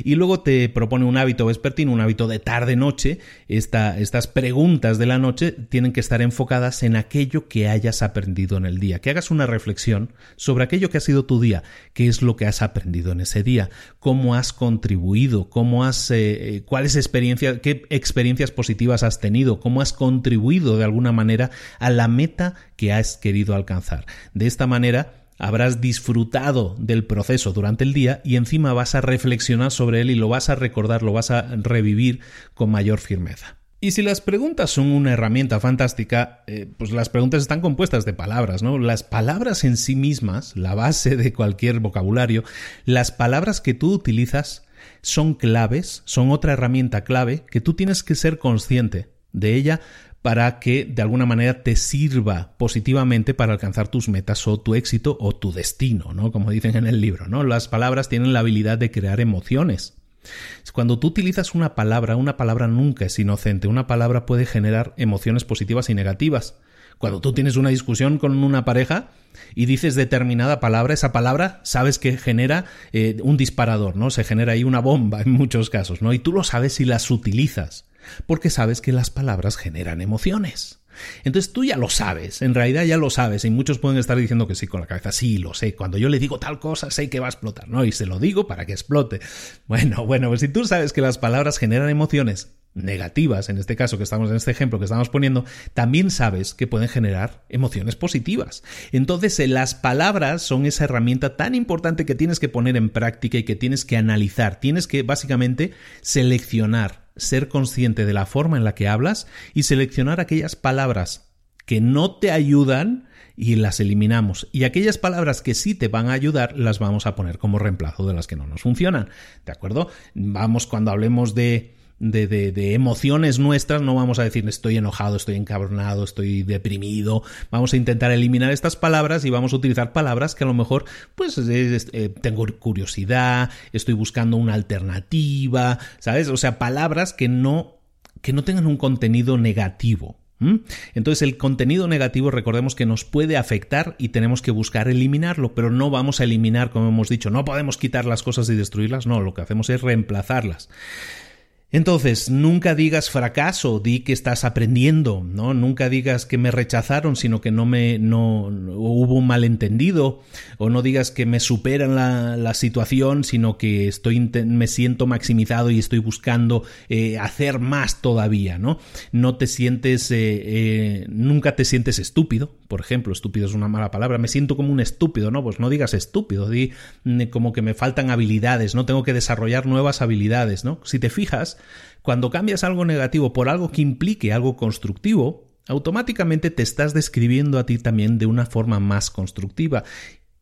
Y luego te propone un hábito vespertino, un hábito de tarde-noche. estas preguntas de la noche tienen que estar enfocadas en aquello que hayas aprendido en el día. Que hagas una reflexión sobre aquello que ha sido tu día, qué es lo que has aprendido en ese día, cómo has contribuido, cómo has, eh, eh, cuáles experiencias, qué experiencias positivas has tenido, cómo has contribuido de alguna manera a la meta que has querido alcanzar. De esta manera, habrás disfrutado del proceso durante el día y encima vas a reflexionar sobre él y lo vas a recordar, lo vas a revivir con mayor firmeza. Y si las preguntas son una herramienta fantástica, eh, pues las preguntas están compuestas de palabras, ¿no? Las palabras en sí mismas, la base de cualquier vocabulario, las palabras que tú utilizas son claves, son otra herramienta clave que tú tienes que ser consciente de ella para que de alguna manera te sirva positivamente para alcanzar tus metas o tu éxito o tu destino, ¿no? Como dicen en el libro, ¿no? Las palabras tienen la habilidad de crear emociones. Cuando tú utilizas una palabra, una palabra nunca es inocente, una palabra puede generar emociones positivas y negativas. Cuando tú tienes una discusión con una pareja y dices determinada palabra, esa palabra sabes que genera eh, un disparador, ¿no? Se genera ahí una bomba en muchos casos, ¿no? Y tú lo sabes si las utilizas porque sabes que las palabras generan emociones. Entonces tú ya lo sabes, en realidad ya lo sabes, y muchos pueden estar diciendo que sí con la cabeza, sí, lo sé, cuando yo le digo tal cosa sé que va a explotar, ¿no? Y se lo digo para que explote. Bueno, <laughs> bueno, pues si tú sabes que las palabras generan emociones, negativas, en este caso que estamos en este ejemplo que estamos poniendo, también sabes que pueden generar emociones positivas. Entonces, eh, las palabras son esa herramienta tan importante que tienes que poner en práctica y que tienes que analizar. Tienes que básicamente seleccionar, ser consciente de la forma en la que hablas y seleccionar aquellas palabras que no te ayudan y las eliminamos. Y aquellas palabras que sí te van a ayudar las vamos a poner como reemplazo de las que no nos funcionan. ¿De acuerdo? Vamos cuando hablemos de de, de, emociones nuestras, no vamos a decir estoy enojado, estoy encabronado, estoy deprimido, vamos a intentar eliminar estas palabras y vamos a utilizar palabras que a lo mejor pues eh, tengo curiosidad, estoy buscando una alternativa, ¿sabes? O sea, palabras que no, que no tengan un contenido negativo. Entonces el contenido negativo recordemos que nos puede afectar y tenemos que buscar eliminarlo, pero no vamos a eliminar, como hemos dicho, no podemos quitar las cosas y destruirlas, no, lo que hacemos es reemplazarlas. Entonces, nunca digas fracaso, di que estás aprendiendo, ¿no? Nunca digas que me rechazaron, sino que no me no, hubo un malentendido, o no digas que me superan la, la situación, sino que estoy me siento maximizado y estoy buscando eh, hacer más todavía, ¿no? No te sientes, eh, eh, nunca te sientes estúpido, por ejemplo, estúpido es una mala palabra, me siento como un estúpido, ¿no? Pues no digas estúpido, di mm, como que me faltan habilidades, no tengo que desarrollar nuevas habilidades, ¿no? Si te fijas, cuando cambias algo negativo por algo que implique algo constructivo, automáticamente te estás describiendo a ti también de una forma más constructiva.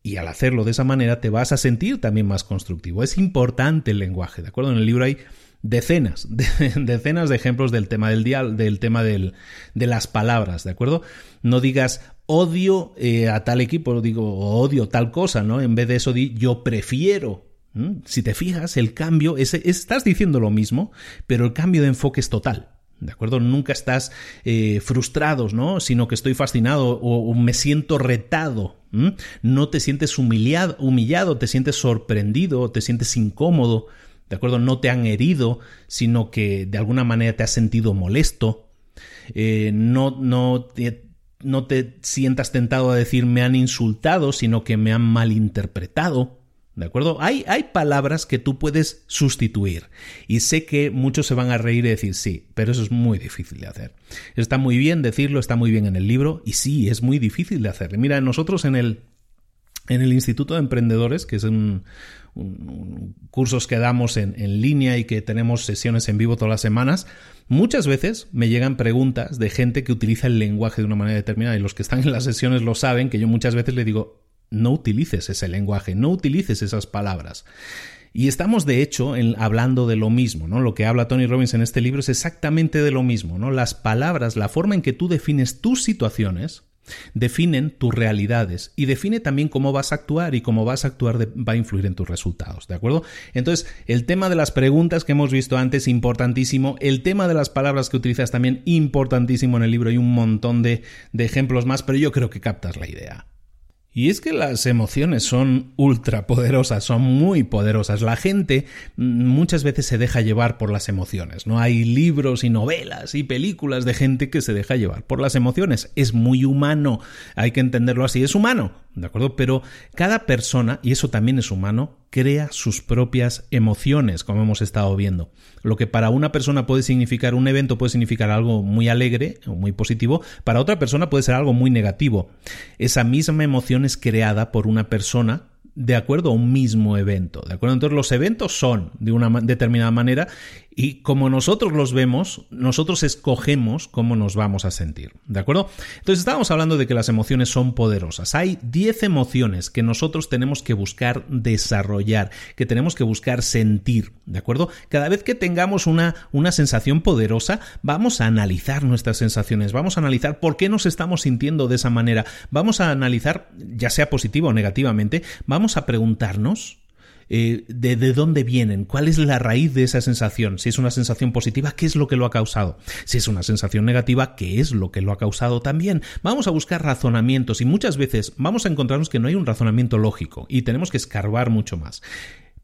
Y al hacerlo de esa manera te vas a sentir también más constructivo. Es importante el lenguaje, ¿de acuerdo? En el libro hay decenas, <laughs> decenas de ejemplos del tema del dial, del tema del, de las palabras, ¿de acuerdo? No digas odio eh, a tal equipo, digo odio tal cosa, ¿no? En vez de eso di yo prefiero. Si te fijas, el cambio, es, estás diciendo lo mismo, pero el cambio de enfoque es total. ¿De acuerdo? Nunca estás eh, frustrado, ¿no? Sino que estoy fascinado o, me siento retado. No te sientes humillado, humillado, te sientes sorprendido, te sientes incómodo. ¿De acuerdo? No te han herido, sino que de alguna manera te has sentido molesto. Eh, no, no, no te sientas tentado a decir me han insultado, sino que me han malinterpretado. ¿De acuerdo? Hay, hay palabras que tú puedes sustituir. Y sé que muchos se van a reír y decir sí, pero eso es muy difícil de hacer. Está muy bien decirlo, está muy bien en el libro, y sí, es muy difícil de hacer. Mira, nosotros en el, En el Instituto de Emprendedores, que es un, cursos que damos en, en, línea y que tenemos sesiones en vivo todas las semanas, muchas veces me llegan preguntas de gente que utiliza el lenguaje de una manera determinada y los que están en las sesiones lo saben, que yo muchas veces le digo, no utilices ese lenguaje, no utilices esas palabras. Y estamos, de hecho, hablando de lo mismo, ¿no? Lo que habla Tony Robbins en este libro es exactamente de lo mismo, ¿no? Las palabras, la forma en que tú defines tus situaciones, definen tus realidades y define también cómo vas a actuar y cómo vas a actuar va a influir en tus resultados, ¿de acuerdo? Entonces, el tema de las preguntas que hemos visto antes, importantísimo, el tema de las palabras que utilizas también, importantísimo en el libro, hay un montón de, de ejemplos más, pero yo creo que captas la idea. Y es que las emociones son ultra poderosas, son muy poderosas. La gente mm, muchas veces se deja llevar por las emociones. No hay libros y novelas y películas de gente que se deja llevar por las emociones. Es muy humano, hay que entenderlo así, es humano. ¿De acuerdo? Pero cada persona, y eso también es humano, crea sus propias emociones, como hemos estado viendo. Lo que para una persona puede significar un evento, puede significar algo muy alegre o muy positivo, para otra persona puede ser algo muy negativo. Esa misma emoción es creada por una persona de acuerdo a un mismo evento. ¿De acuerdo? Entonces los eventos son de una determinada manera y como nosotros los vemos, nosotros escogemos cómo nos vamos a sentir. ¿De acuerdo? Entonces estábamos hablando de que las emociones son poderosas. Hay 10 emociones que nosotros tenemos que buscar desarrollar, que tenemos que buscar sentir. ¿De acuerdo? Cada vez que tengamos una, una sensación poderosa, vamos a analizar nuestras sensaciones, vamos a analizar por qué nos estamos sintiendo de esa manera, vamos a analizar, ya sea positivo o negativamente, vamos a preguntarnos eh, de, de dónde vienen, cuál es la raíz de esa sensación. Si es una sensación positiva, ¿qué es lo que lo ha causado? Si es una sensación negativa, ¿qué es lo que lo ha causado también? Vamos a buscar razonamientos y muchas veces vamos a encontrarnos que no hay un razonamiento lógico y tenemos que escarbar mucho más.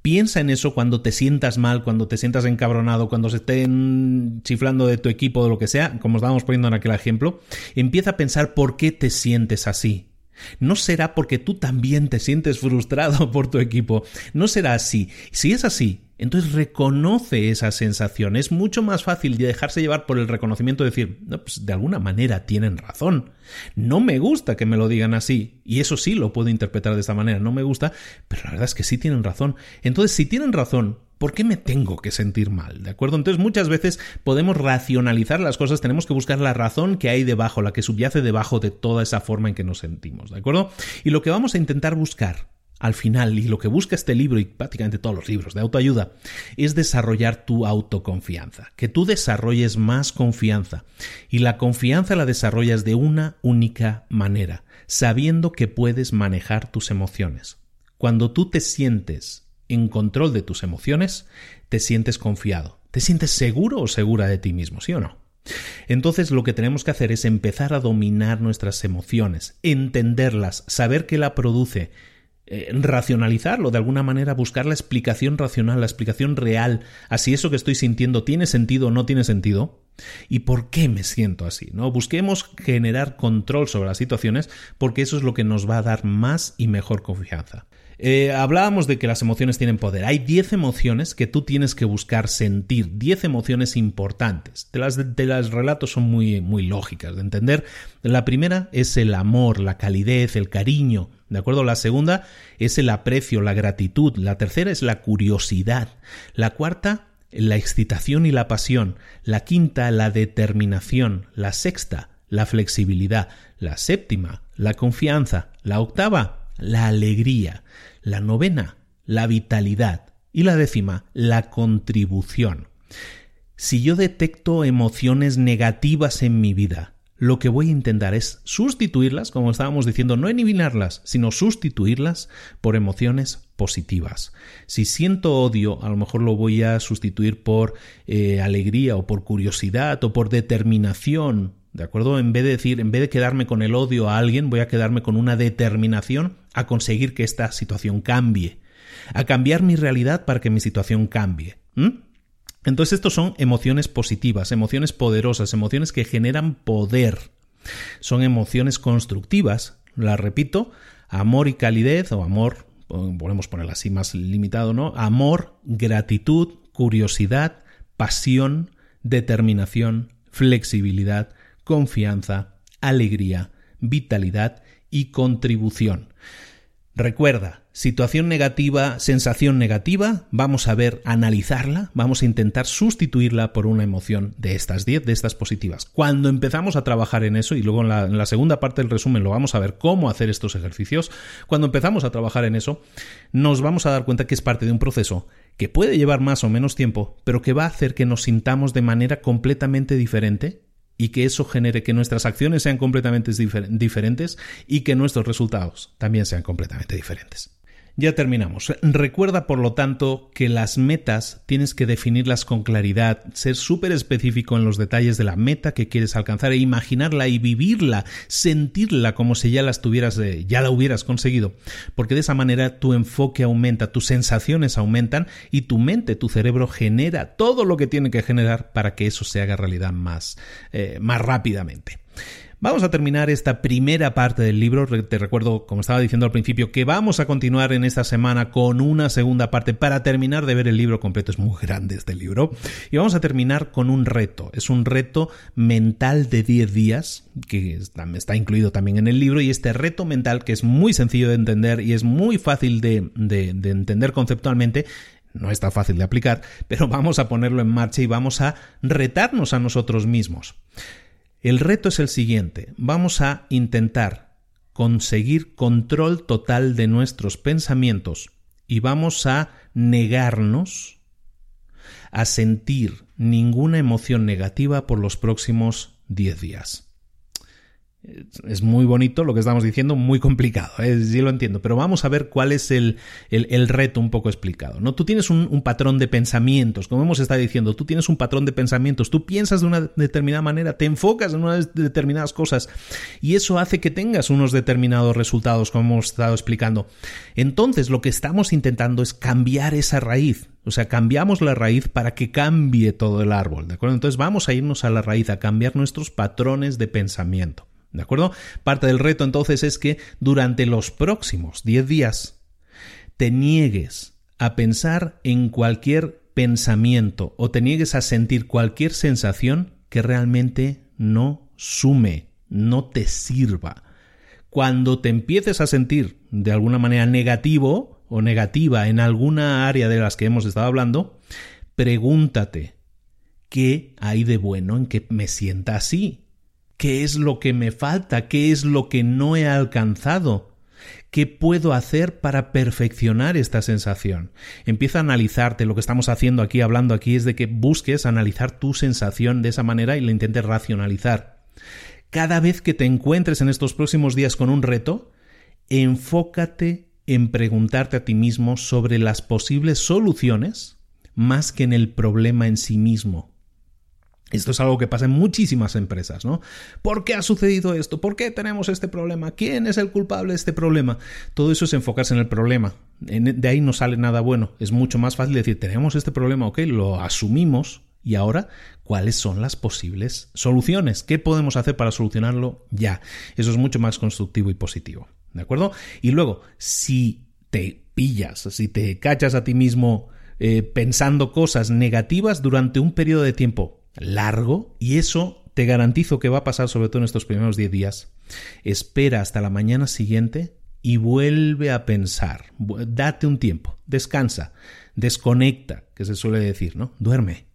Piensa en eso cuando te sientas mal, cuando te sientas encabronado, cuando se estén chiflando de tu equipo o lo que sea, como estábamos poniendo en aquel ejemplo. Empieza a pensar por qué te sientes así. No será porque tú también te sientes frustrado <laughs> por tu equipo. No será así. Si es así, entonces reconoce esa sensación. Es mucho más fácil dejarse llevar por el reconocimiento de decir, no, pues de alguna manera tienen razón. No me gusta que me lo digan así. Y eso sí lo puedo interpretar de esta manera. No me gusta, pero la verdad es que sí tienen razón. Entonces, si tienen razón, ¿Por qué me tengo que sentir mal? ¿De acuerdo? Entonces muchas veces podemos racionalizar las cosas, tenemos que buscar la razón que hay debajo, la que subyace debajo de toda esa forma en que nos sentimos, ¿de acuerdo? Y lo que vamos a intentar buscar al final, y lo que busca este libro y prácticamente todos los libros de autoayuda, es desarrollar tu autoconfianza, que tú desarrolles más confianza. Y la confianza la desarrollas de una única manera, sabiendo que puedes manejar tus emociones. Cuando tú te sientes en control de tus emociones, te sientes confiado, te sientes seguro o segura de ti mismo, ¿sí o no? Entonces lo que tenemos que hacer es empezar a dominar nuestras emociones, entenderlas, saber qué la produce, eh, racionalizarlo de alguna manera, buscar la explicación racional, la explicación real a si eso que estoy sintiendo tiene sentido o no tiene sentido y por qué me siento así, ¿no? Busquemos generar control sobre las situaciones porque eso es lo que nos va a dar más y mejor confianza. Eh, hablábamos de que las emociones tienen poder. Hay 10 emociones que tú tienes que buscar sentir, 10 emociones importantes. De las, de las relatos son muy, muy lógicas de entender. La primera es el amor, la calidez, el cariño. ¿De acuerdo? La segunda es el aprecio, la gratitud. La tercera es la curiosidad. La cuarta, la excitación y la pasión. La quinta, la determinación. La sexta, la flexibilidad. La séptima, la confianza. La octava, la alegría, la novena, la vitalidad y la décima, la contribución. Si yo detecto emociones negativas en mi vida, lo que voy a intentar es sustituirlas, como estábamos diciendo, no eliminarlas, sino sustituirlas por emociones positivas. Si siento odio, a lo mejor lo voy a sustituir por eh, alegría o por curiosidad o por determinación ¿De acuerdo? En vez de decir, en vez de quedarme con el odio a alguien, voy a quedarme con una determinación a conseguir que esta situación cambie, a cambiar mi realidad para que mi situación cambie. Entonces, estos son emociones positivas, emociones poderosas, emociones que generan poder. Son emociones constructivas, las repito, amor y calidez, o amor, podemos ponerla así más limitado, ¿no? Amor, gratitud, curiosidad, pasión, determinación, flexibilidad, confianza, alegría, vitalidad y contribución. Recuerda, situación negativa, sensación negativa, vamos a ver, analizarla, vamos a intentar sustituirla por una emoción de estas 10, de estas positivas. Cuando empezamos a trabajar en eso, y luego en la, segunda parte del resumen lo vamos a ver cómo hacer estos ejercicios, cuando empezamos a trabajar en eso, nos vamos a dar cuenta que es parte de un proceso que puede llevar más o menos tiempo, pero que va a hacer que nos sintamos de manera completamente diferente y que eso genere que nuestras acciones sean completamente diferentes y que nuestros resultados también sean completamente diferentes. Ya terminamos. Recuerda, por lo tanto, que las metas tienes que definirlas con claridad, ser súper específico en los detalles de la meta que quieres alcanzar e imaginarla y vivirla, sentirla como si ya la tuvieras, ya la hubieras conseguido, porque de esa manera tu enfoque aumenta, tus sensaciones aumentan y tu mente, tu cerebro genera todo lo que tiene que generar para que eso se haga realidad más, eh, más rápidamente. Vamos a terminar esta primera parte del libro. Te recuerdo, como estaba diciendo al principio, que vamos a continuar en esta semana con una segunda parte para terminar de ver el libro completo. Es muy grande este libro. Y vamos a terminar con un reto. Es un reto mental de 10 días, que está incluido también en el libro. Y este reto mental, que es muy sencillo de entender y es muy fácil de, de entender conceptualmente, no está fácil de aplicar, pero vamos a ponerlo en marcha y vamos a retarnos a nosotros mismos. El reto es el siguiente. Vamos a intentar conseguir control total de nuestros pensamientos y vamos a negarnos a sentir ninguna emoción negativa por los próximos 10 días. Es muy bonito lo que estamos diciendo, muy complicado, ¿eh? sí lo entiendo, pero vamos a ver cuál es el, el, reto un poco explicado. ¿no? Tú tienes un, un, patrón de pensamientos, como hemos estado diciendo, tú tienes un patrón de pensamientos, tú piensas de una determinada manera, te enfocas en unas determinadas cosas y eso hace que tengas unos determinados resultados, como hemos estado explicando. Entonces lo que estamos intentando es cambiar esa raíz, o sea, cambiamos la raíz para que cambie todo el árbol, ¿de acuerdo? Entonces vamos a irnos a la raíz, a cambiar nuestros patrones de pensamiento. ¿De acuerdo? Parte del reto entonces es que durante los próximos 10 días te niegues a pensar en cualquier pensamiento o te niegues a sentir cualquier sensación que realmente no sume, no te sirva. Cuando te empieces a sentir de alguna manera negativo o negativa en alguna área de las que hemos estado hablando, pregúntate, ¿qué hay de bueno en que me sienta así? ¿Qué es lo que me falta? ¿Qué es lo que no he alcanzado? ¿Qué puedo hacer para perfeccionar esta sensación? Empieza a analizarte. Lo que estamos haciendo aquí, hablando aquí, es de que busques analizar tu sensación de esa manera y la intentes racionalizar. Cada vez que te encuentres en estos próximos días con un reto, enfócate en preguntarte a ti mismo sobre las posibles soluciones más que en el problema en sí mismo. Esto es algo que pasa en muchísimas empresas, ¿no? ¿Por qué ha sucedido esto? ¿Por qué tenemos este problema? ¿Quién es el culpable de este problema? Todo eso es enfocarse en el problema. De ahí no sale nada bueno. Es mucho más fácil decir, tenemos este problema, ok, lo asumimos y ahora, ¿cuáles son las posibles soluciones? ¿Qué podemos hacer para solucionarlo ya? Eso es mucho más constructivo y positivo, ¿de acuerdo? Y luego, si te pillas, si te cachas a ti mismo eh, pensando cosas negativas durante un periodo de tiempo largo y eso te garantizo que va a pasar sobre todo en estos primeros 10 días. Espera hasta la mañana siguiente y vuelve a pensar. Date un tiempo, descansa, desconecta, que se suele decir, ¿no? Duerme.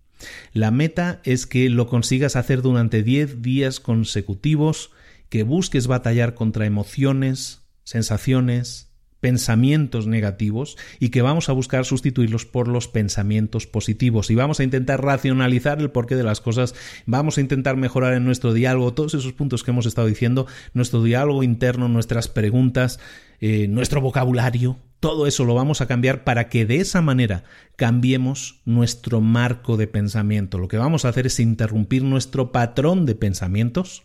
La meta es que lo consigas hacer durante 10 días consecutivos, que busques batallar contra emociones, sensaciones, pensamientos negativos y que vamos a buscar sustituirlos por los pensamientos positivos y vamos a intentar racionalizar el porqué de las cosas, vamos a intentar mejorar en nuestro diálogo todos esos puntos que hemos estado diciendo, nuestro diálogo interno, nuestras preguntas, eh, nuestro vocabulario, todo eso lo vamos a cambiar para que de esa manera cambiemos nuestro marco de pensamiento. Lo que vamos a hacer es interrumpir nuestro patrón de pensamientos.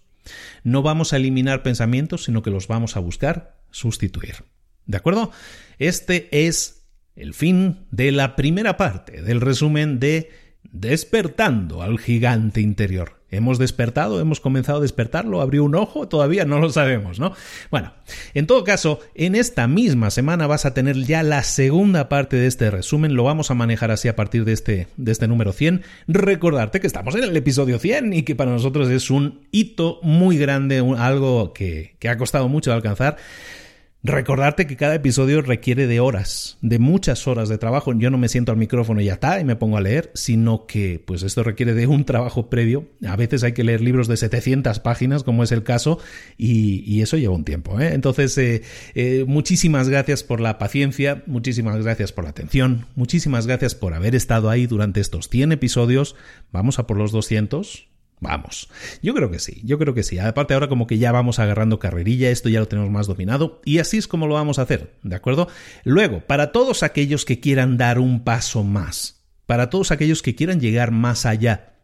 No vamos a eliminar pensamientos, sino que los vamos a buscar sustituir. ¿De acuerdo? Este es el fin de la primera parte del resumen de Despertando al gigante interior. ¿Hemos despertado? ¿Hemos comenzado a despertarlo? ¿Abrió un ojo? Todavía no lo sabemos, ¿no? Bueno, en todo caso, en esta misma semana vas a tener ya la segunda parte de este resumen. Lo vamos a manejar así a partir de este, de este número 100. Recordarte que estamos en el episodio 100 y que para nosotros es un hito muy grande, algo que, que ha costado mucho alcanzar. Recordarte que cada episodio requiere de horas, de muchas horas de trabajo. Yo no me siento al micrófono y ya está, y me pongo a leer, sino que pues esto requiere de un trabajo previo. A veces hay que leer libros de 700 páginas, como es el caso, y, eso lleva un tiempo. ¿eh? Entonces, eh, eh, muchísimas gracias por la paciencia, muchísimas gracias por la atención, muchísimas gracias por haber estado ahí durante estos 100 episodios. Vamos a por los 200. Vamos, yo creo que sí, yo creo que sí. Aparte ahora como que ya vamos agarrando carrerilla, esto ya lo tenemos más dominado y así es como lo vamos a hacer, ¿de acuerdo? Luego, para todos aquellos que quieran dar un paso más, para todos aquellos que quieran llegar más allá,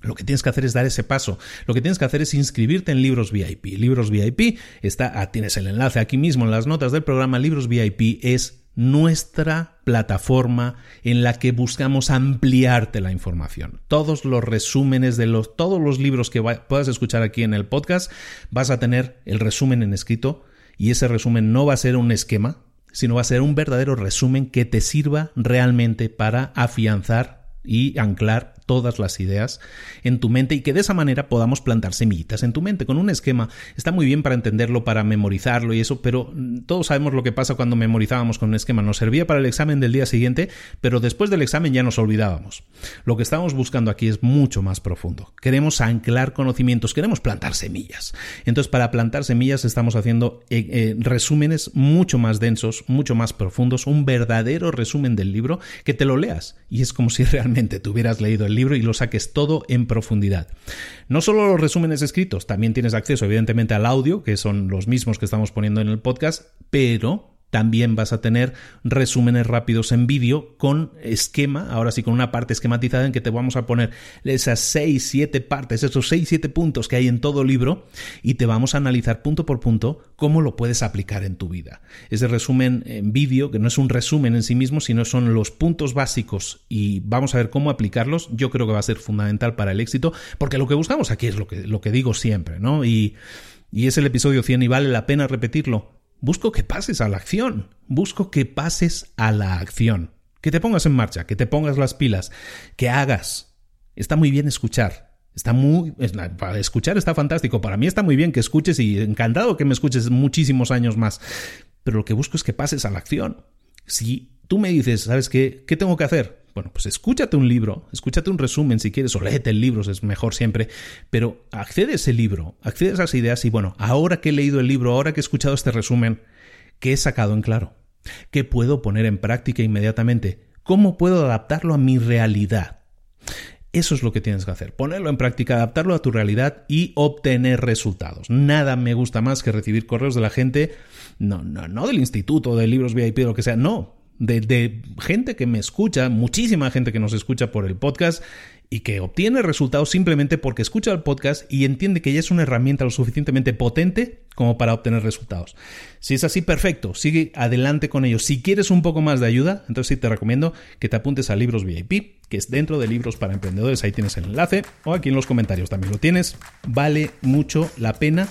lo que tienes que hacer es dar ese paso. Lo que tienes que hacer es inscribirte en Libros VIP. Libros VIP está, ah, tienes el enlace aquí mismo en las notas del programa. Libros VIP es nuestra plataforma en la que buscamos ampliarte la información. Todos los resúmenes de los todos los libros que puedas escuchar aquí en el podcast, vas a tener el resumen en escrito y ese resumen no va a ser un esquema, sino va a ser un verdadero resumen que te sirva realmente para afianzar y anclar todas las ideas en tu mente y que de esa manera podamos plantar semillitas en tu mente. Con un esquema está muy bien para entenderlo, para memorizarlo y eso, pero todos sabemos lo que pasa cuando memorizábamos con un esquema. Nos servía para el examen del día siguiente, pero después del examen ya nos olvidábamos. Lo que estamos buscando aquí es mucho más profundo. Queremos anclar conocimientos, queremos plantar semillas. Entonces, para plantar semillas estamos haciendo eh, eh, resúmenes mucho más densos, mucho más profundos, un verdadero resumen del libro que te lo leas y es como si <laughs> realmente te hubieras leído el libro y lo saques todo en profundidad. No solo los resúmenes escritos, también tienes acceso evidentemente al audio, que son los mismos que estamos poniendo en el podcast, pero también vas a tener resúmenes rápidos en vídeo con esquema, ahora sí con una parte esquematizada en que te vamos a poner esas 6, 7 partes, esos 6, 7 puntos que hay en todo libro y te vamos a analizar punto por punto cómo lo puedes aplicar en tu vida. Ese resumen en vídeo, que no es un resumen en sí mismo, sino son los puntos básicos y vamos a ver cómo aplicarlos, yo creo que va a ser fundamental para el éxito, porque lo que buscamos aquí es lo que, lo que digo siempre, ¿no? Y, y es el episodio 100 y vale la pena repetirlo Busco que pases a la acción. Busco que pases a la acción. Que te pongas en marcha, que te pongas las pilas, que hagas. Está muy bien escuchar. Está muy. Escuchar está fantástico. Para mí está muy bien que escuches y encantado que me escuches muchísimos años más. Pero lo que busco es que pases a la acción. Si tú me dices, ¿sabes qué? ¿Qué tengo que hacer? Bueno, pues escúchate un libro, escúchate un resumen si quieres, o léete el libro, es mejor siempre, pero accede a ese libro, accede a esas ideas y bueno, ahora que he leído el libro, ahora que he escuchado este resumen, ¿qué he sacado en claro? ¿Qué puedo poner en práctica inmediatamente? ¿Cómo puedo adaptarlo a mi realidad? Eso es lo que tienes que hacer, ponerlo en práctica, adaptarlo a tu realidad y obtener resultados. Nada me gusta más que recibir correos de la gente, no, no, no del instituto, de libros VIP, o lo que sea, no, de, gente que me escucha, muchísima gente que nos escucha por el podcast y que obtiene resultados simplemente porque escucha el podcast y entiende que ya es una herramienta lo suficientemente potente como para obtener resultados. Si es así, perfecto, sigue adelante con ello. Si quieres un poco más de ayuda, entonces sí te recomiendo que te apuntes a Libros VIP, que es dentro de Libros para Emprendedores, ahí tienes el enlace, o aquí en los comentarios también lo tienes. Vale mucho la pena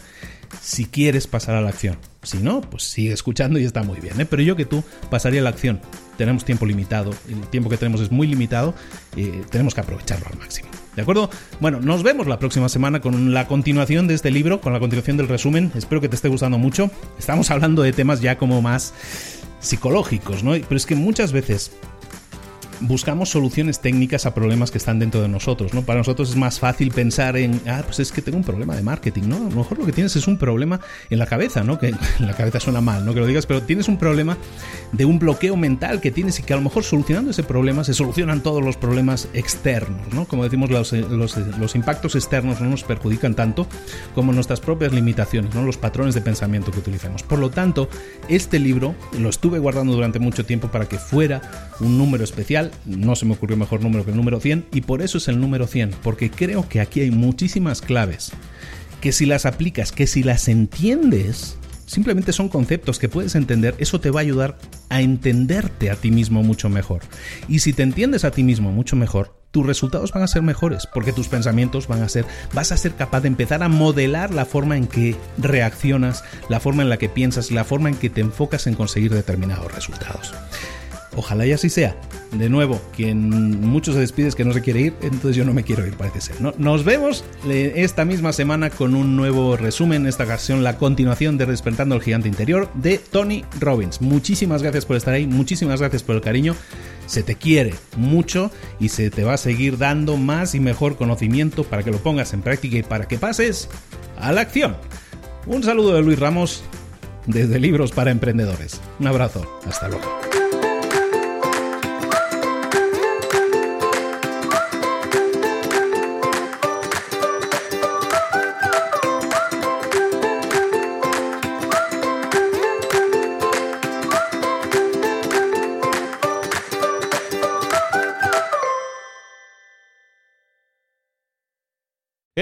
si quieres pasar a la acción. Si no, pues sigue escuchando y está muy bien. ¿eh? Pero yo que tú pasaría a la acción. Tenemos tiempo limitado, el tiempo que tenemos es muy limitado, y tenemos que aprovecharlo al máximo. ¿De acuerdo? Bueno, nos vemos la próxima semana con la continuación de este libro, con la continuación del resumen. Espero que te esté gustando mucho. Estamos hablando de temas ya como más psicológicos, ¿no? Pero es que muchas veces buscamos soluciones técnicas a problemas que están dentro de nosotros, ¿no? Para nosotros es más fácil pensar en, ah, pues es que tengo un problema de marketing, ¿no? A lo mejor lo que tienes es un problema en la cabeza, ¿no? Que <laughs> en la cabeza suena mal, ¿no? Que lo digas, pero tienes un problema de un bloqueo mental que tienes y que a lo mejor solucionando ese problema se solucionan todos los problemas externos, ¿no? Como decimos, los, los, los impactos externos no nos perjudican tanto como nuestras propias limitaciones, ¿no? Los patrones de pensamiento que utilizamos. Por lo tanto, este libro lo estuve guardando durante mucho tiempo para que fuera un número especial no se me ocurrió mejor número que el número 100 y por eso es el número 100, porque creo que aquí hay muchísimas claves que si las aplicas, que si las entiendes, simplemente son conceptos que puedes entender, eso te va a ayudar a entenderte a ti mismo mucho mejor. Y si te entiendes a ti mismo mucho mejor, tus resultados van a ser mejores, porque tus pensamientos van a ser, vas a ser capaz de empezar a modelar la forma en que reaccionas, la forma en la que piensas la forma en que te enfocas en conseguir determinados resultados. Ojalá y así sea. De nuevo, quien mucho se despide es que no se quiere ir, entonces yo no me quiero ir, parece ser. Nos vemos esta misma semana con un nuevo resumen, en esta ocasión la continuación de Despertando el Gigante Interior de Tony Robbins. Muchísimas gracias por estar ahí, muchísimas gracias por el cariño. Se te quiere mucho y se te va a seguir dando más y mejor conocimiento para que lo pongas en práctica y para que pases a la acción. Un saludo de Luis Ramos desde Libros para Emprendedores. Un abrazo, hasta luego.